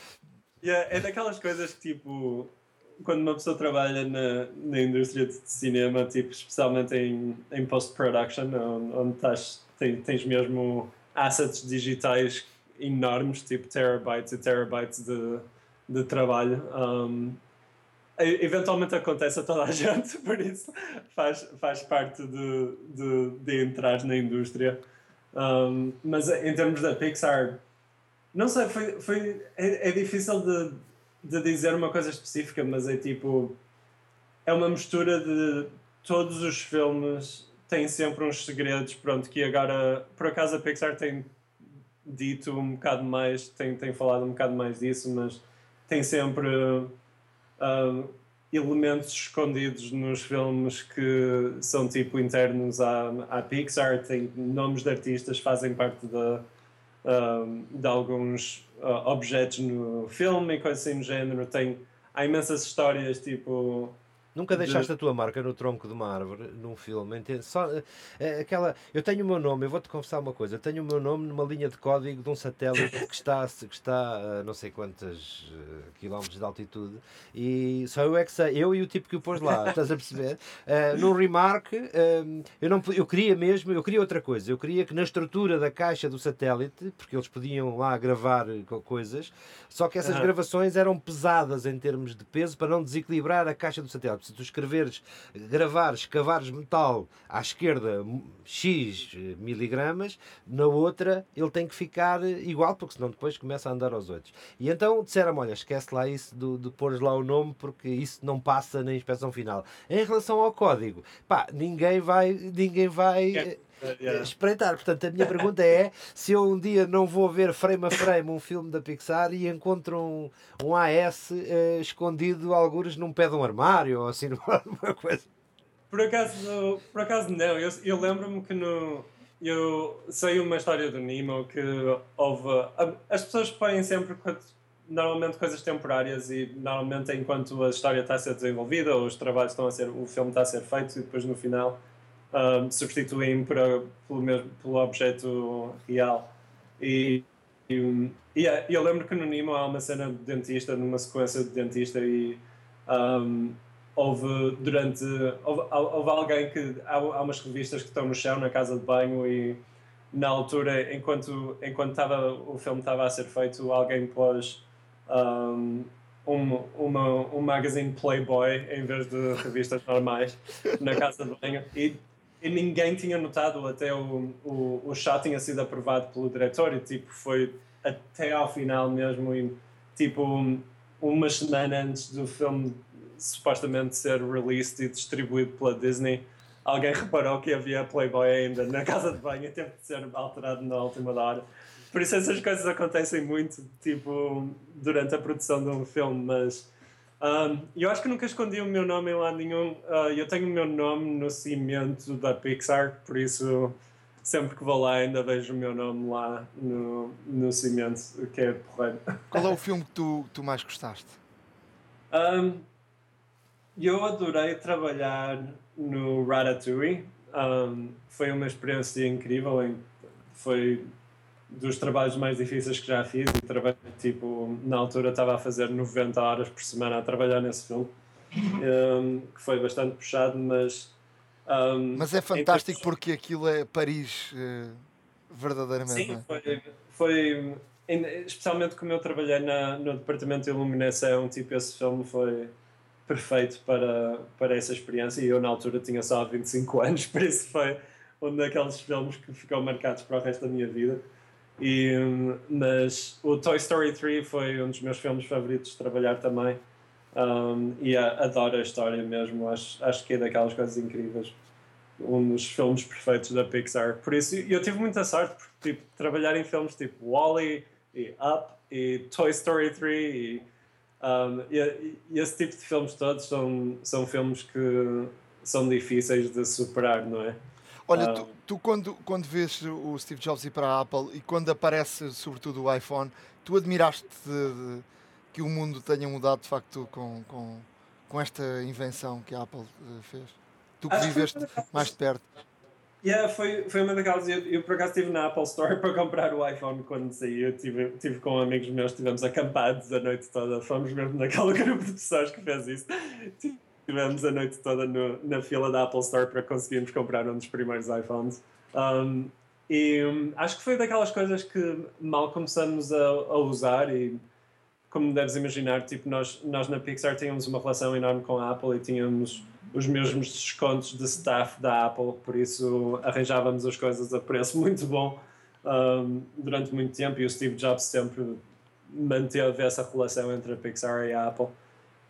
Yeah, é daquelas coisas que, tipo, quando uma pessoa trabalha na, na indústria de cinema, tipo, especialmente em, em post-production, onde, onde tens, tens mesmo assets digitais enormes, tipo terabytes e terabytes de, de trabalho. Um, eventualmente acontece a toda a gente, por isso faz, faz parte de, de, de entrar na indústria. Um, mas em termos da Pixar, não sei, foi, foi, é, é difícil de, de dizer uma coisa específica, mas é tipo. é uma mistura de todos os filmes têm sempre uns segredos, pronto, que agora, por acaso a Pixar tem dito um bocado mais, tem, tem falado um bocado mais disso, mas tem sempre uh, elementos escondidos nos filmes que são tipo internos à, à Pixar, tem nomes de artistas fazem parte de, uh, de alguns uh, objetos no filme e coisas assim do género, tem, há imensas histórias tipo Nunca deixaste a tua marca no tronco de uma árvore num filme? Só, é, aquela, eu tenho o meu nome, eu vou-te confessar uma coisa, eu tenho o meu nome numa linha de código de um satélite que está, que está a não sei quantos uh, quilómetros de altitude e só eu é que sei, eu e o tipo que o pôs lá, estás a perceber? Uh, num remark, eu, não, eu queria mesmo, eu queria outra coisa, eu queria que na estrutura da caixa do satélite, porque eles podiam lá gravar coisas, só que essas gravações eram pesadas em termos de peso para não desequilibrar a caixa do satélite se tu escreveres, gravares, cavares metal à esquerda X miligramas, na outra ele tem que ficar igual, porque senão depois começa a andar aos outros. E então disseram olha, esquece lá isso de, de pôr lá o nome, porque isso não passa na inspeção final. Em relação ao código, pá, ninguém vai, ninguém vai... É yeah. espreitar. Portanto, a minha pergunta é se eu um dia não vou ver frame a frame um filme da Pixar e encontro um, um AS uh, escondido, algures num pé de um armário ou assim, alguma coisa. Por acaso, por acaso não. Eu, eu lembro-me que no. Eu sei uma história do Nemo que houve. As pessoas põem sempre normalmente coisas temporárias e normalmente enquanto a história está a ser desenvolvida ou os trabalhos estão a ser o filme está a ser feito e depois no final um, substituem para, pelo, mesmo, pelo objeto real. E, e, e eu lembro que no Nemo há uma cena de dentista, numa sequência de dentista, e um, houve durante. Houve, houve alguém que. Há, há umas revistas que estão no chão na casa de banho e na altura, enquanto, enquanto tava, o filme estava a ser feito, alguém pôs um, um, uma, um magazine Playboy em vez de revistas normais na casa de banho e e ninguém tinha notado até o, o, o chá tinha sido aprovado pelo diretor e tipo foi até ao final mesmo e tipo uma semana antes do filme supostamente ser released e distribuído pela Disney alguém reparou que havia Playboy ainda na casa de banho e teve de ser alterado na última hora. Por isso essas coisas acontecem muito tipo durante a produção de um filme mas um, eu acho que nunca escondi o meu nome em lado nenhum. Uh, eu tenho o meu nome no cimento da Pixar, por isso sempre que vou lá ainda vejo o meu nome lá no, no cimento, que é porreiro. Qual é o filme que tu, tu mais gostaste? Um, eu adorei trabalhar no Ratatouille. Um, foi uma experiência incrível. Foi dos trabalhos mais difíceis que já fiz e trabalhei, tipo, na altura estava a fazer 90 horas por semana a trabalhar nesse filme, um, que foi bastante puxado, mas... Um, mas é fantástico porque aquilo é Paris, uh, verdadeiramente. Sim, é? foi, foi especialmente como eu trabalhei na, no departamento de iluminação, tipo, esse filme foi perfeito para, para essa experiência e eu na altura tinha só 25 anos, por isso foi um daqueles filmes que ficou marcados para o resto da minha vida. E, mas o Toy Story 3 foi um dos meus filmes favoritos de trabalhar também. Um, e a, adoro a história mesmo. Acho, acho que é daquelas coisas incríveis. Um dos filmes perfeitos da Pixar. Por isso, eu tive muita sorte porque tipo, trabalhar em filmes tipo Wally e Up e Toy Story 3 e, um, e, e esse tipo de filmes todos são, são filmes que são difíceis de superar, não é? Olha, tu, tu, quando, quando vês o Steve Jobs ir para a Apple e quando aparece sobretudo o iPhone, tu admiraste de, de, que o mundo tenha mudado de facto com, com, com esta invenção que a Apple eh, fez? Tu que Acho viveste mais de perto. Yeah, foi, foi uma daquelas. Eu, eu por acaso estive na Apple Store para comprar o iPhone quando saiu. Tive, tive com amigos meus, estivemos acampados a noite toda. Fomos mesmo naquele grupo de pessoas que fez isso. Tivemos a noite toda no, na fila da Apple Store para conseguirmos comprar um dos primeiros iPhones. Um, e um, acho que foi daquelas coisas que mal começamos a, a, usar e como deves imaginar, tipo, nós, nós na Pixar tínhamos uma relação enorme com a Apple e tínhamos os mesmos descontos de staff da Apple, por isso arranjávamos as coisas a preço muito bom um, durante muito tempo e o Steve Jobs sempre manteve essa relação entre a Pixar e a Apple.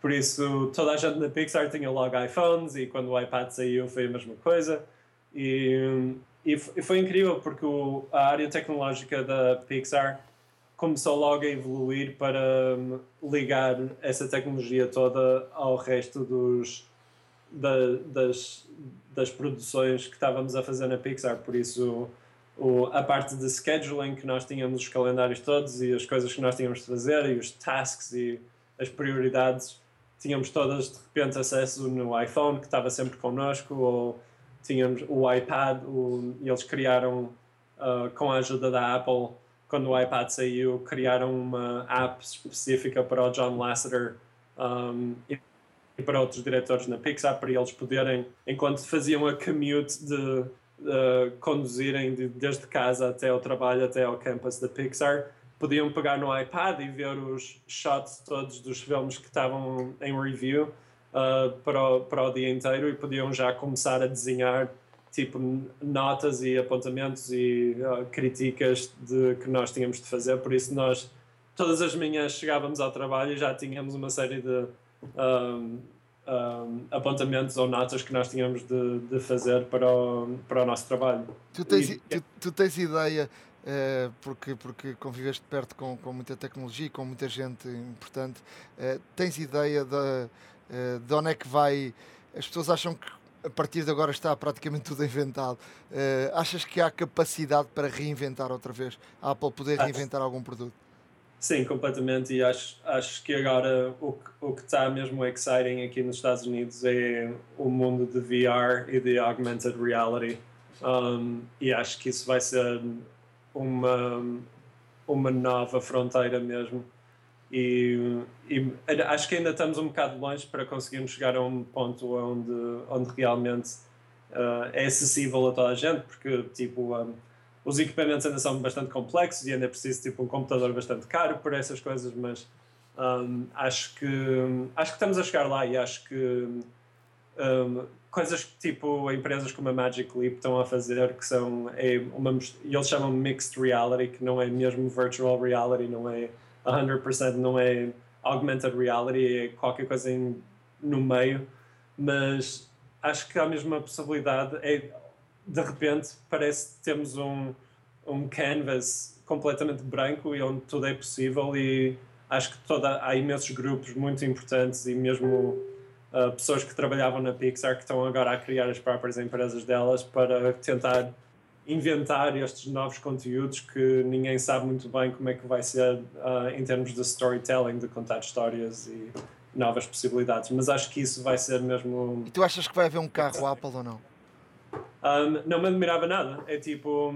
Por isso, toda a gente na Pixar tinha logo iPhones e quando o iPad saiu foi a mesma coisa. E, e foi incrível porque o, a área tecnológica da Pixar começou logo a evoluir para hum, ligar essa tecnologia toda ao resto dos, da, das, das produções que estávamos a fazer na Pixar. Por isso, o, a parte de scheduling, que nós tínhamos os calendários todos e as coisas que nós tínhamos de fazer e os tasks e as prioridades, tínhamos todas de repente acesso no iPhone, que estava sempre connosco, ou tínhamos o iPad, o, eles criaram, uh, com a ajuda da Apple, quando o iPad saiu, criaram uma app específica para o John Lasseter um, e para outros diretores na Pixar, para eles poderem, enquanto faziam a commute de uh, conduzirem de, desde casa até o trabalho, até ao campus da Pixar, podiam pegar no iPad e ver os shots todos dos filmes que estavam em review uh, para, o, para o dia inteiro e podiam já começar a desenhar tipo notas e apontamentos e uh, críticas de que nós tínhamos de fazer. Por isso nós todas as manhãs chegávamos ao trabalho e já tínhamos uma série de um, um, apontamentos ou notas que nós tínhamos de, de fazer para o, para o nosso trabalho. Tu tens, e, tu, tu tens ideia Uh, porque, porque conviveste perto com, com muita tecnologia com muita gente importante. Uh, tens ideia de, uh, de onde é que vai? As pessoas acham que a partir de agora está praticamente tudo inventado. Uh, achas que há capacidade para reinventar outra vez? A Apple poder reinventar algum produto? Sim, completamente. E acho, acho que agora o, o que está mesmo exciting aqui nos Estados Unidos é o mundo de VR e de augmented reality. Um, e acho que isso vai ser uma, uma nova fronteira mesmo. E, e, acho que ainda estamos um bocado longe para conseguirmos chegar a um ponto onde, onde realmente uh, é acessível a toda a gente, porque tipo, um, os equipamentos ainda são bastante complexos e ainda é preciso tipo, um computador bastante caro para essas coisas, mas um, acho, que, acho que estamos a chegar lá e acho que um, coisas que tipo empresas como a Magic Leap estão a fazer que são é uma, eles chamam mixed reality que não é mesmo virtual reality não é 100% não é augmented reality, é qualquer coisa em, no meio, mas acho que há mesmo uma possibilidade, é, de repente parece que temos um, um canvas completamente branco e onde tudo é possível e acho que toda, há imensos grupos muito importantes e mesmo uh, pessoas que trabalhavam na Pixar que estão agora a criar as próprias empresas delas para tentar inventar estes novos conteúdos que ninguém sabe muito bem como é que vai ser uh, em termos de storytelling, de contar histórias e novas possibilidades. Mas acho que isso vai ser mesmo. E tu achas que vai haver um carro Apple ou não? Um, não me admirava nada. É tipo,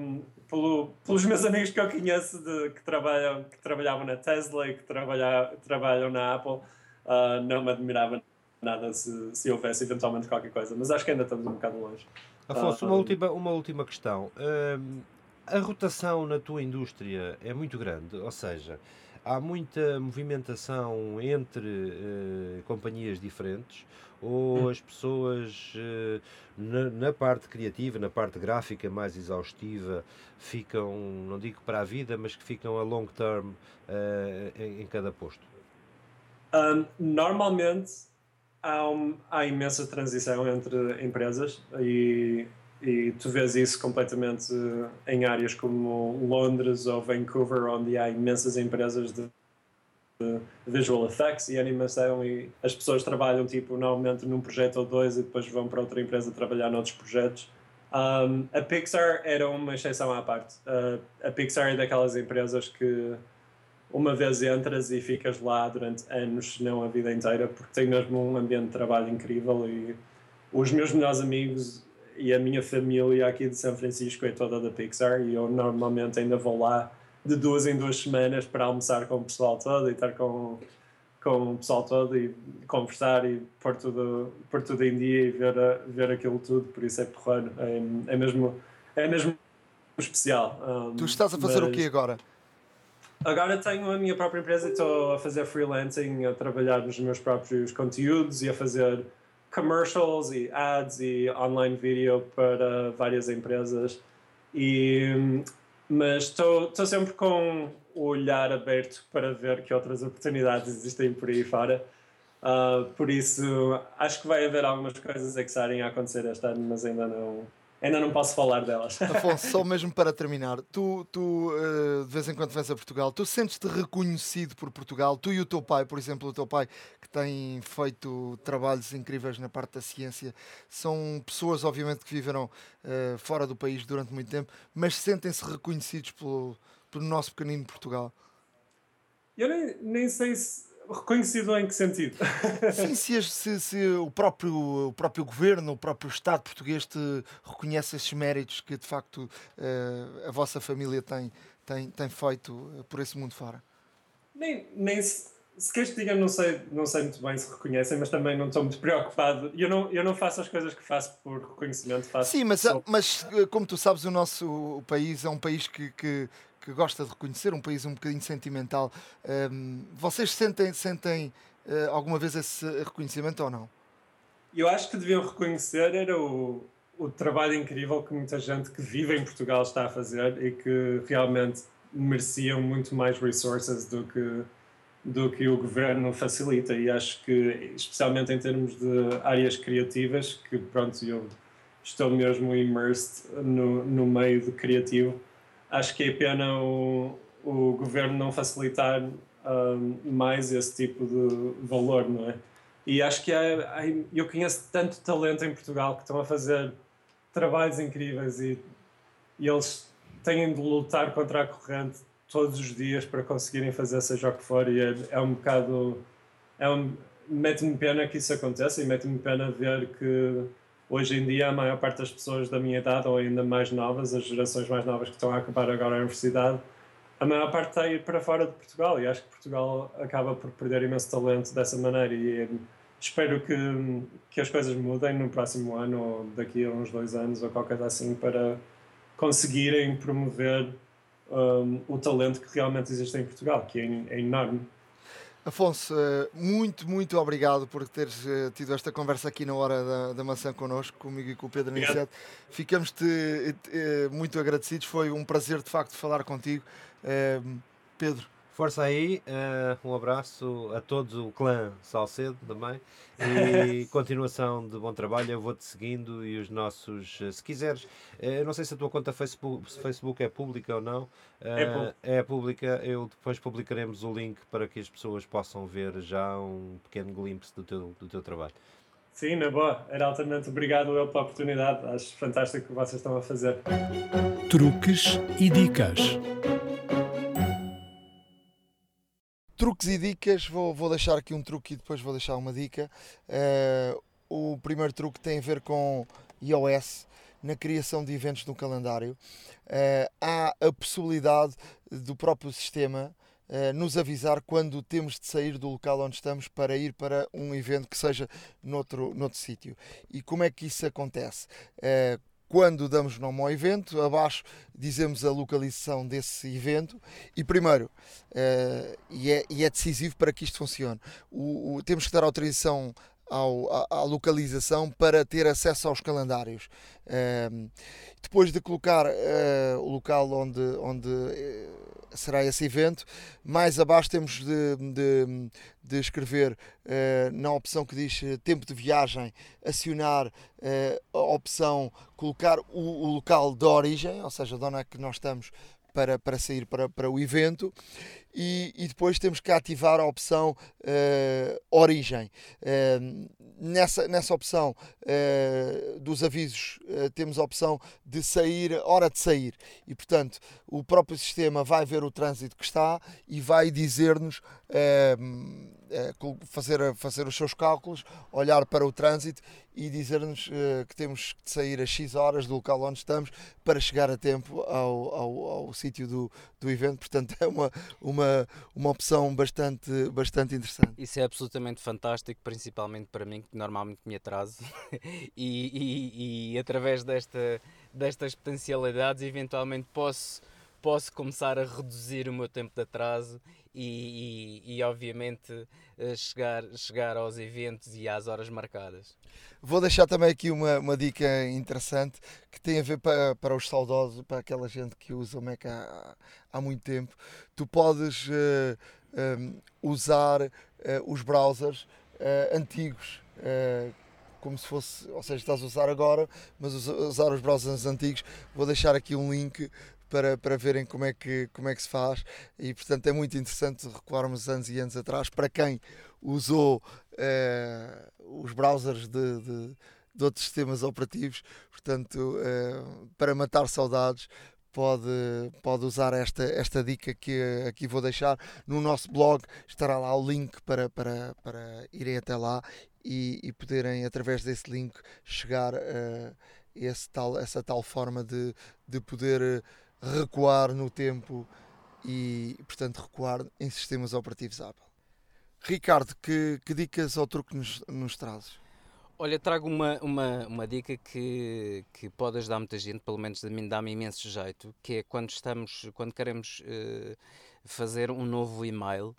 pelo, pelos meus amigos que eu conheço de, que, trabalham, que trabalhavam na Tesla e que trabalha, trabalham na Apple, uh, não me admirava nada se, se houvesse eventualmente qualquer coisa. Mas acho que ainda estamos um bocado longe. Afonso, uma, última, uma última questão. Uh, a rotação na tua indústria é muito grande, ou seja, há muita movimentação entre uh, companhias diferentes ou hum. as pessoas uh, na, na, parte criativa, na parte gráfica mais exaustiva, ficam, não digo para a vida, mas que ficam a long term uh, em, em, cada posto? Um, normalmente há, um, há imensa transição entre empresas e, e tu vês isso completamente em áreas como Londres ou Vancouver, onde há imensas empresas de, de visual effects e animação e as pessoas trabalham tipo normalmente num projeto ou dois e depois vão para outra empresa trabalhar noutros projetos. Um, a Pixar era uma exceção à parte. Uh, a Pixar é daquelas empresas que uma vez entras e ficas lá durante anos, se não a vida inteira, porque tem mesmo um ambiente de trabalho incrível e os meus melhores amigos e a minha família aqui de São Francisco é toda da Pixar e eu normalmente ainda vou lá de duas em duas semanas para almoçar com o pessoal todo e estar com, com o pessoal todo e conversar e pôr tudo, pôr tudo em dia e ver, ver aquilo tudo, por isso é porreiro, é, é mesmo, é mesmo especial. Um, tu estás a fazer mas... o quê agora? Agora tenho a minha própria empresa e estou a fazer freelancing, a trabalhar nos meus próprios conteúdos e a fazer commercials e ads e online video para várias empresas. E, mas estou, sempre com o olhar aberto para ver que outras oportunidades existem por aí fora. Uh, por isso, acho que vai haver algumas coisas exciting a acontecer este ano, mas ainda não, ainda não posso falar delas. Afonso, só mesmo para terminar, tu, tu uh, de vez em quando vens a Portugal, tu sentes-te reconhecido por Portugal, tu e o teu pai, por exemplo, o teu pai que tem feito trabalhos incríveis na parte da ciência, são pessoas, obviamente, que viveram uh, fora do país durante muito tempo, mas sentem-se reconhecidos pelo, pelo nosso pequenino Portugal. Eu nem, nem sei se Reconhecido em que sentido? Sim, se, se, se, o, próprio, o próprio governo, o próprio Estado português te reconhece esses méritos que de facto uh, a vossa família tem, tem, tem feito eh, por esse mundo fora. Nem, nem se, se queres que diga, não sei, não sei muito bem se reconhecem, mas também não estou muito preocupado. Eu não, eu não faço as coisas que faço por reconhecimento. Faço Sim, mas, só... mas eh, como tu sabes, o nosso país é um país que, que que gosta de reconhecer, um país um bocadinho sentimental. Um, vocês sentem, sentem uh, alguma vez esse reconhecimento ou não? Eu acho que deviam reconhecer era o, o trabalho incrível que muita gente que vive em Portugal está a fazer e que realmente mereciam muito mais resources do que do que o governo facilita e acho que especialmente em termos de áreas criativas que pronto eu estou mesmo immersed no, no meio de criativo acho que é pena o, o governo não facilitar um, mais esse tipo de valor, não é? E acho que há, há, eu conheço tanto talento em Portugal que estão a fazer trabalhos incríveis e, e eles têm de lutar contra a corrente todos os dias para conseguirem fazer seja o que for e é, é um bocado é um, mete-me pena que isso aconteça e mete-me pena ver que hoje em dia a maior parte das pessoas da minha idade ou ainda mais novas, as gerações mais novas que estão a acabar agora a universidade, a maior parte está a ir para fora de Portugal e acho que Portugal acaba por perder imenso talento dessa maneira e espero que, que as coisas mudem no próximo ano ou daqui a uns dois anos ou qualquer coisa assim para conseguirem promover um, o talento que realmente existe em Portugal, que é, é enorme. Afonso, eh, muito, muito obrigado por teres eh, tido esta conversa aqui na hora da, da maçã connosco, comigo e com o Pedro Aniceto. Ficamos-te eh, muito agradecidos, foi um prazer de facto falar contigo. Pedro. Força aí, uh, um abraço a todos o clã Salcedo também e continuação de bom trabalho. Eu vou-te seguindo e os nossos, uh, se quiseres, uh, eu não sei se a tua conta Facebook, Facebook é pública ou não. é, é pública, eu depois publicaremos o link para que as pessoas possam ver já um pequeno glimpse do teu, do teu trabalho. Sim, na boa. Era altamente obrigado eu pela oportunidade. Acho fantástico o que vocês estão a fazer. Truques e dicas. Truques e dicas, vou, vou deixar aqui um truque e depois vou deixar uma dica. Uh, o primeiro truque tem a ver com iOS na criação de eventos no calendário. Uh, há a possibilidade do próprio sistema uh, nos avisar quando temos de sair do local onde estamos para ir para um evento que seja noutro, noutro sítio. E como é que isso acontece? Uh, quando damos nome ao evento, abaixo dizemos a localização desse evento e primeiro, uh, e, é, e, é, decisivo para que isto funcione, o, o, temos que dar autorização ao, à, à, localização para ter acesso aos calendários. Uh, depois de colocar uh, o local onde, onde será esse evento. Mais abaixo temos de, de, de escrever uh, na opção que diz eh, tempo de viagem, acionar a opção colocar o, o, local de origem, ou seja, de onde é que nós estamos para, para sair para, para o evento e, e depois temos que ativar a opção uh, origem. Uh, nessa, nessa opção uh, dos avisos temos a opção de sair, hora de sair e portanto o próprio sistema vai ver o trânsito que está e vai dizer-nos fazer, fazer os seus cálculos, olhar para o trânsito e dizer-nos uh, que temos que sair a X horas do local onde estamos para chegar a tempo ao, ao, ao sítio do, do evento. Portanto, é uma, uma, uma opção bastante, bastante interessante. Isso é absolutamente fantástico, principalmente para mim, que normalmente me atraso. e, e, e através desta, destas potencialidades, eventualmente posso posso começar a reduzir o meu tempo de atraso e, e, e, obviamente eh, chegar, chegar aos eventos e às horas marcadas. Vou deixar também aqui uma, uma dica interessante que tem a ver para, para os saudosos, para aquela gente que usa o Mac há, há muito tempo. Tu podes uh, eh, um, eh, usar uh, os browsers uh, antigos, como se fosse, ou seja, estás a usar agora, mas usar os browsers antigos. Vou deixar aqui um link para, para verem como é, que, como é que se faz. E portanto é muito interessante recuarmos anos e anos atrás para quem usou uh, os browsers de, de, de, outros sistemas operativos, portanto uh, para matar saudades pode, pode usar esta, esta dica que aqui vou deixar. No nosso blog estará lá o link para, para, para irem até lá e, e poderem através desse link chegar a esse tal, essa tal forma de, de poder recuar no tempo e, portanto, recuar em sistemas operativos Apple. Ricardo, que, que dicas ou truque nos, nos trazes? Olha, trago uma, uma, uma dica que, que pode ajudar muita gente, pelo menos a mim dá-me imenso jeito, que é quando estamos, quando queremos uh, fazer um novo e-mail,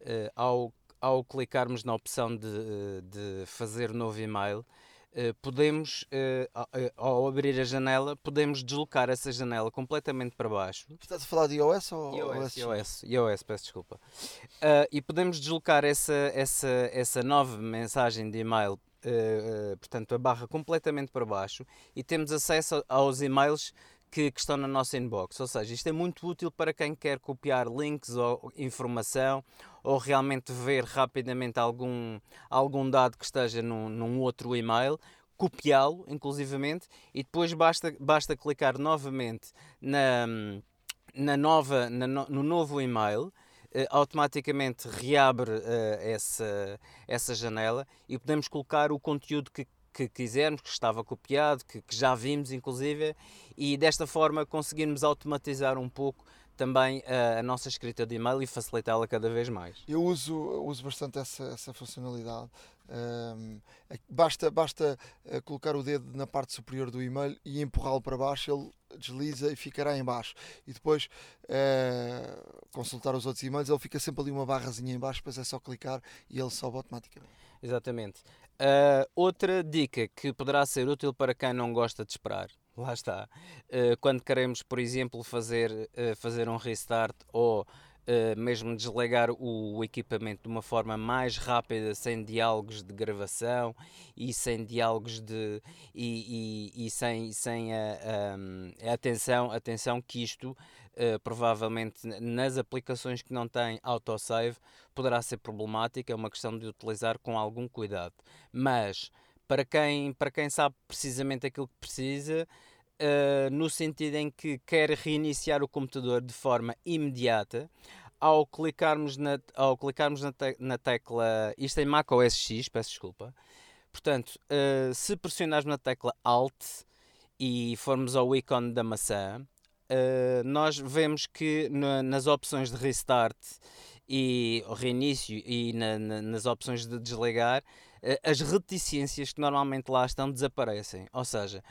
uh, ao, ao clicarmos na opção de, de fazer novo e-mail, eh, podemos, eh, ao abrir a janela, podemos deslocar essa janela completamente para baixo. Estás a falar de iOS ou iOS? iOS, iOS peço desculpa. E podemos deslocar essa, essa, essa nova mensagem de e-mail, portanto, a barra completamente para baixo e temos acesso aos e-mails que, que, estão na nossa inbox. Ou seja, isto é muito útil para quem quer copiar links ou informação ou realmente ver rapidamente algum, algum dado que esteja num, num outro e-mail, copiá-lo, inclusivamente, e depois basta, basta clicar novamente na, na nova, na, no novo e-mail. Uh, automaticamente reabre uh, essa, essa janela e podemos colocar o conteúdo que que quisermos, que estava copiado, que, que já vimos inclusive, e desta forma conseguirmos automatizar um pouco também a, a nossa escrita de e-mail e facilitá-la cada vez mais. Eu uso, uso bastante essa, essa funcionalidade. Um, é basta basta uh, colocar o dedo na parte superior do e-mail e empurrá-lo para baixo, ele desliza e ficará em baixo. E depois uh, consultar os outros e-mails, ele fica sempre ali uma barrazinha em baixo, depois é só clicar e ele sobe automaticamente. Exatamente. Uh, outra dica que poderá ser útil para quem não gosta de esperar, lá está. Uh, quando queremos, por exemplo, fazer, uh, fazer um restart ou mesmo desligar o, equipamento de uma forma mais rápida, sem diálogos de gravação e sem diálogos de. e, e, e sem, sem a, a, a, atenção, atenção que isto provavelmente nas aplicações que não têm autosave poderá ser problemático, é uma questão de utilizar com algum cuidado. Mas para quem, para quem sabe precisamente aquilo que precisa, uh, no sentido em que quer reiniciar o computador de forma imediata, ao clicarmos na, ao clicarmos na, te, na tecla, isto em Mac OS X, peço desculpa, portanto, uh, se pressionarmos na tecla Alt e formos ao ícone da maçã, uh, nós vemos que na, nas opções de restart e reinício e na, na, nas opções de desligar, as reticências que normalmente lá estão desaparecem. Ou seja,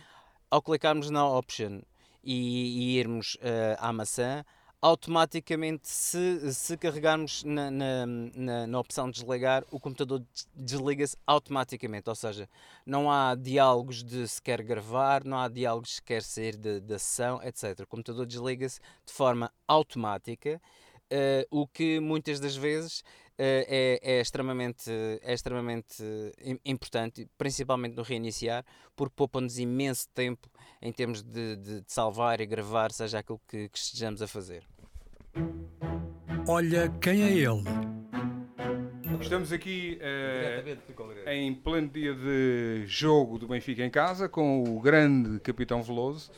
ao clicarmos na option e, e irmos uh, à maçã, automaticamente, se, se carregarmos na, na, na, na opção de desligar, o computador desliga-se automaticamente. Ou seja, não há diálogos de se quer gravar, não há diálogos de se quer sair da sessão, etc. O computador desliga-se de forma automática, uh, o que muitas das vezes Uh, é, é, extremamente, é extremamente importante, principalmente no reiniciar, porque poupa-nos imenso tempo em termos de, de, de, salvar e gravar, seja aquilo que, que estejamos a fazer. Olha quem é ele. Estamos aqui uh, em pleno dia de jogo do Benfica em casa com o grande capitão Veloso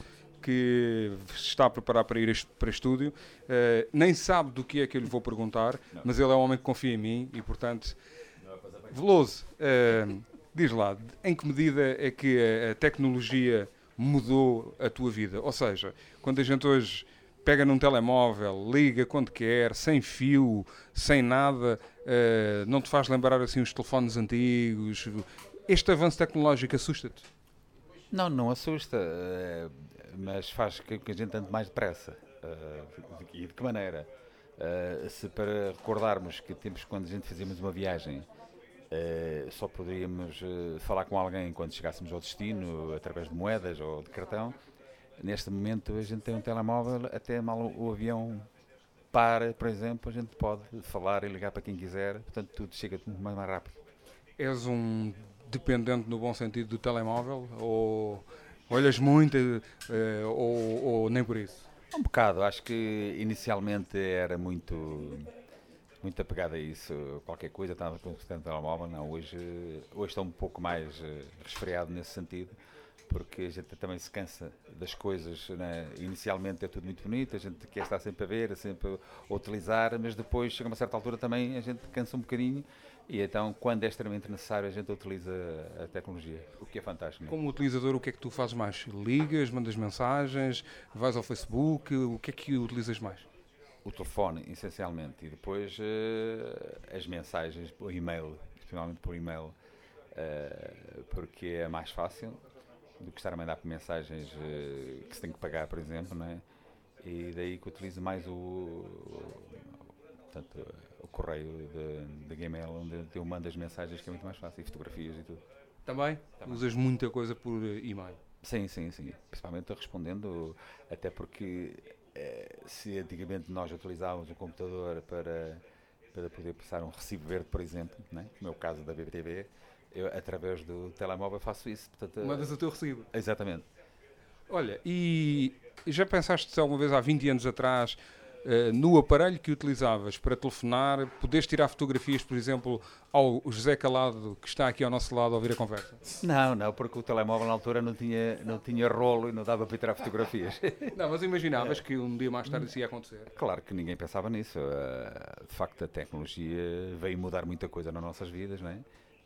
que está a preparar para ir para estúdio. Uh, nem sabe do que é que eu lhe vou perguntar, Não. mas ele é um homem que confia em mim e, portanto, Veloso, uh, diz lá, em que medida é que a, a tecnologia mudou a tua vida? Ou seja, quando a gente hoje pega num telemóvel, liga quando quer, sem fio, sem nada, uh, não te faz lembrar assim os telefones antigos. Este avanço tecnológico assusta-te? Não, não assusta, mas faz que, que a gente ande mais depressa. Uh, e de que maneira? se para recordarmos que tempos quando a gente fazíamos uma viagem só poderíamos falar com alguém quando chegássemos ao destino através de moedas ou de cartão, Neste momento a gente tem um telemóvel, até mal o avião para, por exemplo, a gente pode falar e ligar para quem quiser, portanto tudo chega muito mais rápido. És um dependente no bom sentido do telemóvel ou olhas muito uh, ou, ou, nem por isso? Um bocado, acho que inicialmente era muito muito apegado a isso, qualquer coisa, estava com o telemóvel, não, hoje, hoje estou um pouco mais uh, resfriado nesse sentido, porque a gente também se cansa das coisas, né? inicialmente é tudo muito bonito, a gente quer estar sempre a ver, sempre a utilizar, mas depois chega uma certa altura também a gente cansa um bocadinho e então, quando é extremamente necessário, a gente utiliza a tecnologia, o que é fantástico. Como utilizador, o que é que tu fazes mais? Ligas, mandas mensagens, vais ao Facebook, o que é que utilizas mais? O telefone, essencialmente, e depois uh, as mensagens por e-mail, principalmente por e-mail, uh, porque é mais fácil do que estar a mandar por mensagens uh, que se tem que pagar, por exemplo, não é? E daí que utilizo mais o, portanto, o correio de, de Gmail, onde eu mando as mensagens, que é muito mais fácil, e fotografias e tudo. Também? Usas muita coisa por eh, e-mail? Sim, sim, sim. Principalmente respondendo, até porque eh, se antigamente nós utilizávamos o computador para, para poder passar um recibo verde, por exemplo, né? no meu caso da BBTV, eu através do telemóvel faço isso. Portanto, Mandas o teu recibo. Exatamente. Olha, e já pensaste alguma vez há 20 anos atrás eh, no aparelho que utilizavas para telefonar, podes tirar fotografias, por exemplo, ao José Calado, que está aqui ao nosso lado a ouvir a conversa? Não, não, porque o telemóvel na altura não tinha, não tinha rolo e não dava para tirar fotografias. Não, mas imaginavas que um dia mais tarde isso ia acontecer? Claro que ninguém pensava nisso. Eh, de facto, a tecnologia veio mudar muita coisa nas nossas vidas, não é?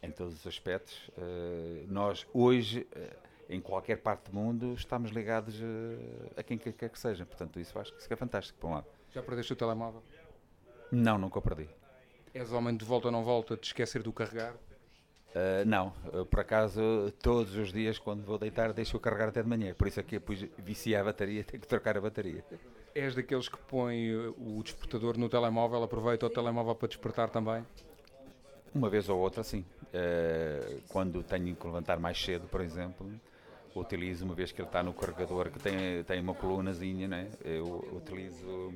em todos os aspectos. Eh, nós, hoje, em qualquer parte do mundo, estamos ligados a quem quer que seja. Portanto, isso acho que é fantástico, por um lado. Já perdeste o telemóvel? Não, nunca o perdi. És homem de volta ou não volta, de esquecer do carregar? Uh, não, eu, por acaso todos os dias quando vou deitar deixo-o carregar até de manhã, por isso é que depois vicia a bateria, tenho que trocar a bateria. És daqueles que põe o despertador no telemóvel, aproveita o telemóvel para despertar também? Uma vez ou outra, sim. Uh, quando tenho que levantar mais cedo, por exemplo, utilizo, uma vez que ele está no carregador que tem, tem uma colunazinha, né? eu utilizo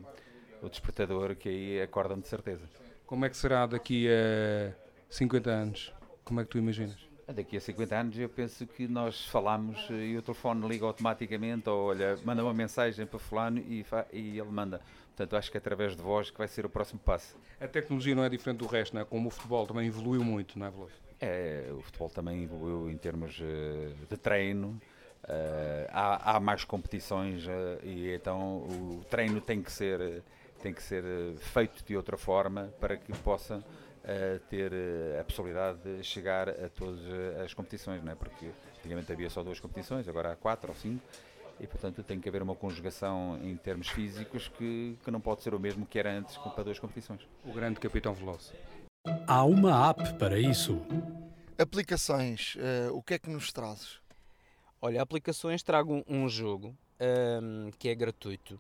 o despertador que aí acorda-me de certeza. Como é que será daqui a 50 anos? Como é que tu imaginas? Daqui a 50 anos eu penso que nós falamos e o telefone liga automaticamente ou olha, manda uma mensagem para fulano e, e ele manda. Portanto, acho que é através de voz que vai ser o próximo passo. A tecnologia não é diferente do resto, não é? Como o futebol também evoluiu muito, não é, Veloso? É, o futebol também evoluiu em termos uh, de treino, uh, há, há, mais competições uh, e então o treino tem que ser, tem que ser feito de outra forma para que possa ter a possibilidade de chegar a todas as competições, não é? porque antigamente havia só duas competições, agora há quatro ou cinco e portanto tem que haver uma conjugação em termos físicos que, que não pode ser o mesmo que era antes para duas competições. O grande capitão Veloso. Há uma app para isso. Aplicações, uh, o que é que nos trazes? Olha, aplicações trago um, jogo um, que é gratuito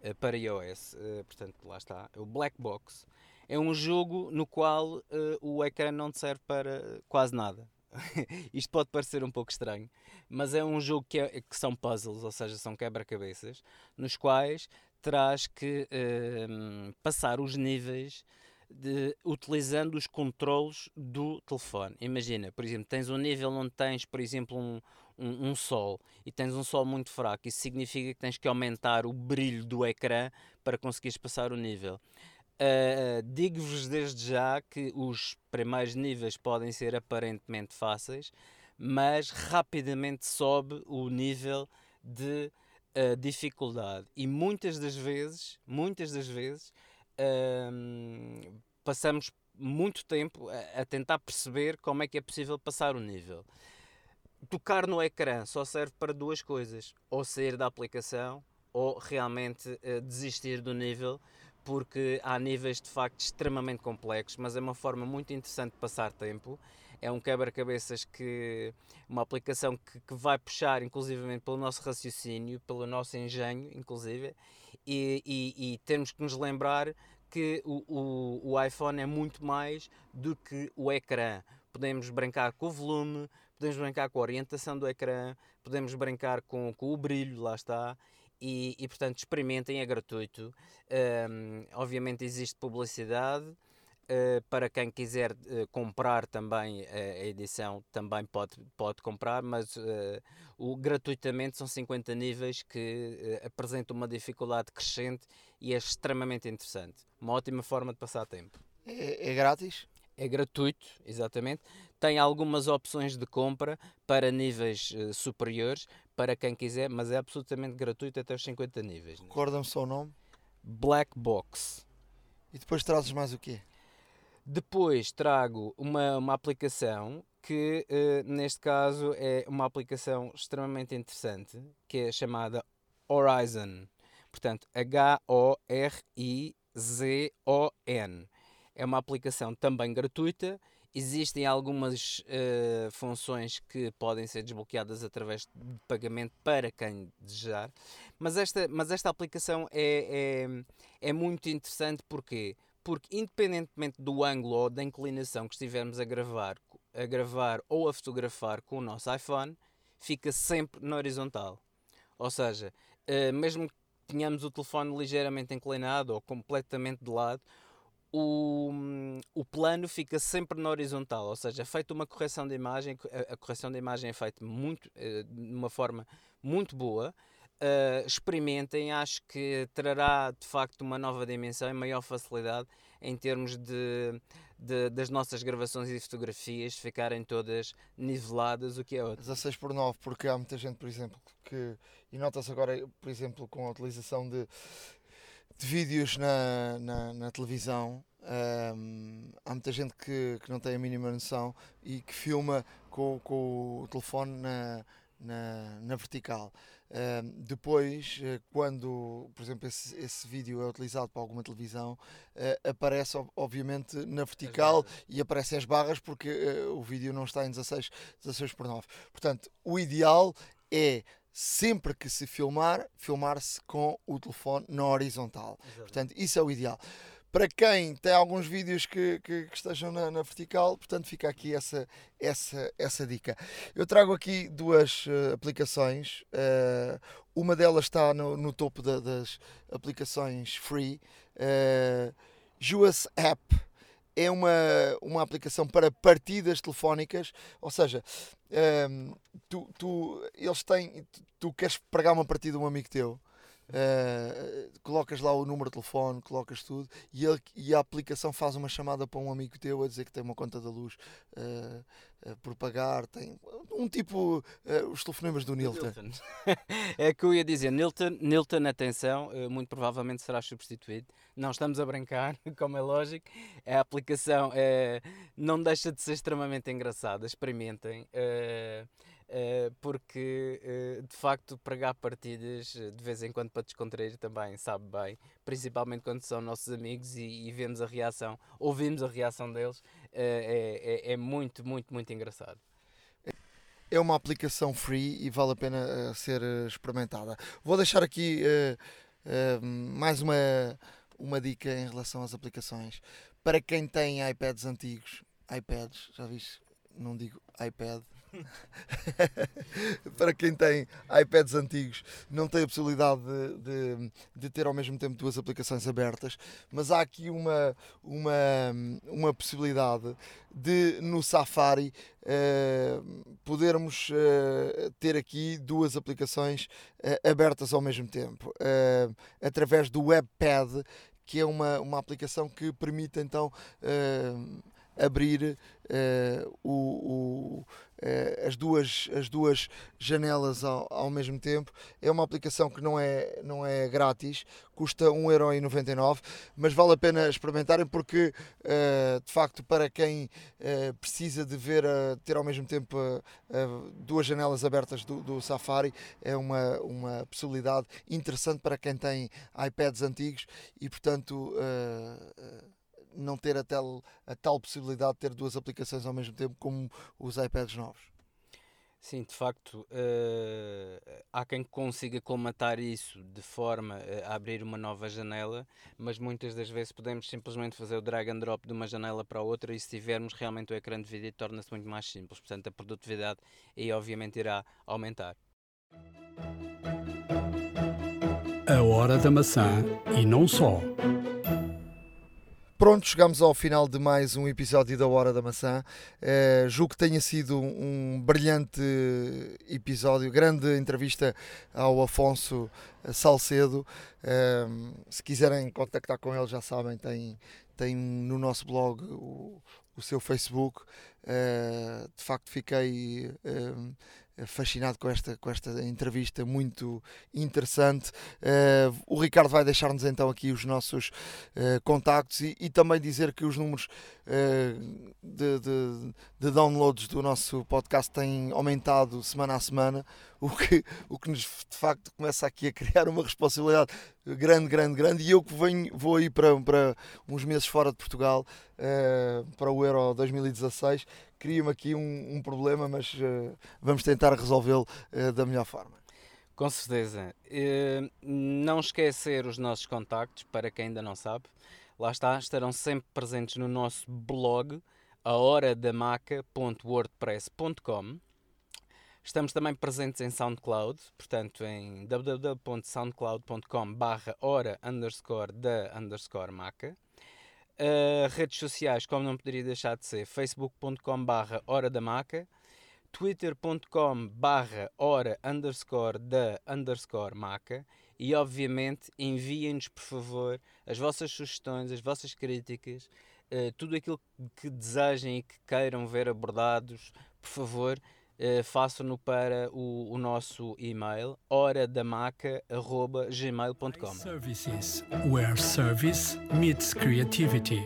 uh, para iOS, uh, portanto lá está, é o Black Box. É um jogo no qual o ecrã não serve para quase nada. Isto pode parecer um pouco estranho, mas é um jogo que, é, que são puzzles, ou seja, são quebra-cabeças, nos quais terás que ehm, passar os níveis de, utilizando os controles do telefone. Imagina, por exemplo, tens um nível onde tens, por exemplo, um, um, um, sol e tens um sol muito fraco. Isso significa que tens que aumentar o brilho do ecrã para conseguires passar o nível. Uh, Digo-vos desde já que os primeiros níveis podem ser aparentemente fáceis, mas rapidamente sobe o nível de uh, dificuldade e muitas das vezes, muitas das vezes passamos muito tempo a, a, tentar perceber como é que é possível passar o nível. Tocar no ecrã só serve para duas coisas: ou sair da aplicação ou realmente uh, desistir do nível, porque há níveis de facto extremamente complexos, mas é uma forma muito interessante de passar tempo. É um quebra-cabeças que uma aplicação que, que, vai puxar, inclusivamente, pelo nosso raciocínio, pelo nosso engenho, inclusive, e, e, e temos que nos lembrar que o, o, o, iPhone é muito mais do que o ecrã. Podemos brincar com o volume, podemos brincar com a orientação do ecrã, podemos brincar com, com o brilho, lá está. E, e portanto, experimentem, é gratuito. Um, obviamente, existe publicidade. Uh, para quem quiser uh, comprar também a edição, também pode, pode comprar, mas uh, o, gratuitamente são 50 níveis que apresentam uma dificuldade crescente e é extremamente interessante. Uma ótima forma de passar tempo. É, é grátis? É gratuito, exatamente. Tem algumas opções de compra para níveis superiores, para quem quiser, mas é absolutamente gratuito até os 50 níveis. Né? Recorda-me só o nome? Black Box. E depois trazes mais o quê? Depois trago uma, uma aplicação que, uh, neste caso, é uma aplicação extremamente interessante, que é chamada Horizon. Portanto, H-O-R-I-Z-O-N. É uma aplicação também gratuita. Existem algumas uh, funções que podem ser desbloqueadas através de pagamento para quem desejar. Mas esta, mas esta aplicação é, é, é muito interessante porque porque independentemente do ângulo ou da inclinação que estivermos a gravar, a gravar ou a fotografar com o nosso iPhone, fica sempre na horizontal. Ou seja, uh, mesmo que tenhamos o telefone ligeiramente inclinado ou completamente de lado, o, o plano fica sempre na horizontal, ou seja, é feita uma correção de imagem, a, correção de imagem é feita muito, uh, de uma forma muito boa, uh, experimentem, acho que trará de facto uma nova dimensão e maior facilidade em termos de, de, das nossas gravações e fotografias ficarem todas niveladas, o que é outro. 16 por 9, porque há muita gente, por exemplo, que. E nota-se agora, por exemplo, com a utilização de, de vídeos na, na, na televisão. Um, há muita gente que, que não tem a mínima noção e que filma com, com o telefone na, na, na vertical. Uh, depois, uh, quando, por exemplo, esse, esse, vídeo é utilizado para alguma televisão, uh, aparece obviamente na vertical e aparecem as barras porque eh, o vídeo não está em 16, 16 por 9. Portanto, o ideal é sempre que se filmar, filmar-se com o telefone na horizontal. Portanto, isso é o ideal. Para quem tem alguns vídeos que, que, que estejam na, na, vertical, portanto fica aqui essa, essa, essa dica. Eu trago aqui duas uh, aplicações, uh, uma delas está no, no topo da, das aplicações free, uh, JUAS App é uma, uma aplicação para partidas telefónicas, ou seja, um, ehm, tu, tu, eles têm, tu, tu queres pregar uma partida a um amigo teu, Uh, colocas lá o número de telefone, colocas tudo e, ele, e, a aplicação faz uma chamada para um amigo teu a dizer que tem uma conta da luz uh, uh, por pagar. Tem um tipo os telefonemas do Nilton. é que eu ia dizer, Nilton, Nilton atenção, muito provavelmente será substituído. Não estamos a brincar, como é lógico. A aplicação não deixa de ser extremamente engraçada. Experimentem. Uh, porque uh, de facto pregar partidas uh, de vez em quando para descontrair também sabe bem, principalmente quando são nossos amigos e, e vemos a reação, ouvimos a reação deles, é, é, é, muito, muito, muito engraçado. É uma aplicação free e vale a pena ser experimentada. Vou deixar aqui mais uma, uma dica em relação às aplicações. Para quem tem iPads antigos, iPads, já viste? Não digo iPad, para quem tem iPads antigos, não tem a possibilidade de, de, de, ter ao mesmo tempo duas aplicações abertas, mas há aqui uma, uma, uma possibilidade de no Safari uh, podermos uh, ter aqui duas aplicações uh, abertas ao mesmo tempo, através do WebPad, que é uma, uma aplicação que permite então abrir o, o, as, duas, as duas janelas ao, ao, mesmo tempo. É uma aplicação que não é, não é grátis, custa 1,99€, mas vale a pena experimentarem porque, uh, de facto, para quem precisa de ver, ter ao mesmo tempo duas janelas abertas do, do, Safari, é uma, uma possibilidade interessante para quem tem iPads antigos e, portanto não ter a tal, a tal possibilidade de ter duas aplicações ao mesmo tempo como os iPads novos. Sim, de facto, uh, há quem consiga colmatar isso de forma a abrir uma nova janela, mas muitas das vezes podemos simplesmente fazer o drag and drop de uma janela para a outra e se tivermos realmente o ecrã de vídeo torna-se muito mais simples, portanto a produtividade aí obviamente irá aumentar. A hora da maçã e não só. Pronto, chegamos ao final de mais um episódio da Hora da Maçã. Uh, julgo que tenha sido um brilhante episódio, grande entrevista ao Afonso Salcedo. Uh, se quiserem contactar com ele, já sabem, tem, tem no nosso blog o, o seu Facebook. Uh, de facto, fiquei fascinado com esta, com esta entrevista muito interessante. Uh, o Ricardo vai deixar-nos então aqui os nossos uh, contactos e, e, também dizer que os números uh, de, de, de, downloads do nosso podcast têm aumentado semana a semana, o que, o que nos de facto começa aqui a criar uma responsabilidade grande, grande, grande. E eu que venho, vou aí para, para uns meses fora de Portugal, para o Euro 2016 cria-me aqui um, um, problema, mas uh, vamos tentar resolvê-lo uh, da melhor forma. Com certeza. Uh, não esquecer os nossos contactos, para quem ainda não sabe. Lá está, estarão sempre presentes no nosso blog, ahoradamaca.wordpress.com. Estamos também presentes em SoundCloud, portanto em www.soundcloud.com barra hora underscore da underscore maca. Uh, redes sociais, como não poderia deixar de ser, facebook.com barra hora da maca, twitter.com barra hora underscore da underscore maca e obviamente enviem-nos por favor as vossas sugestões, as vossas críticas, uh, tudo aquilo que desejem e que queiram ver abordados, por favor, uh, façam-no para o, o, nosso e-mail horadamaca.gmail.com Services, where service meets creativity.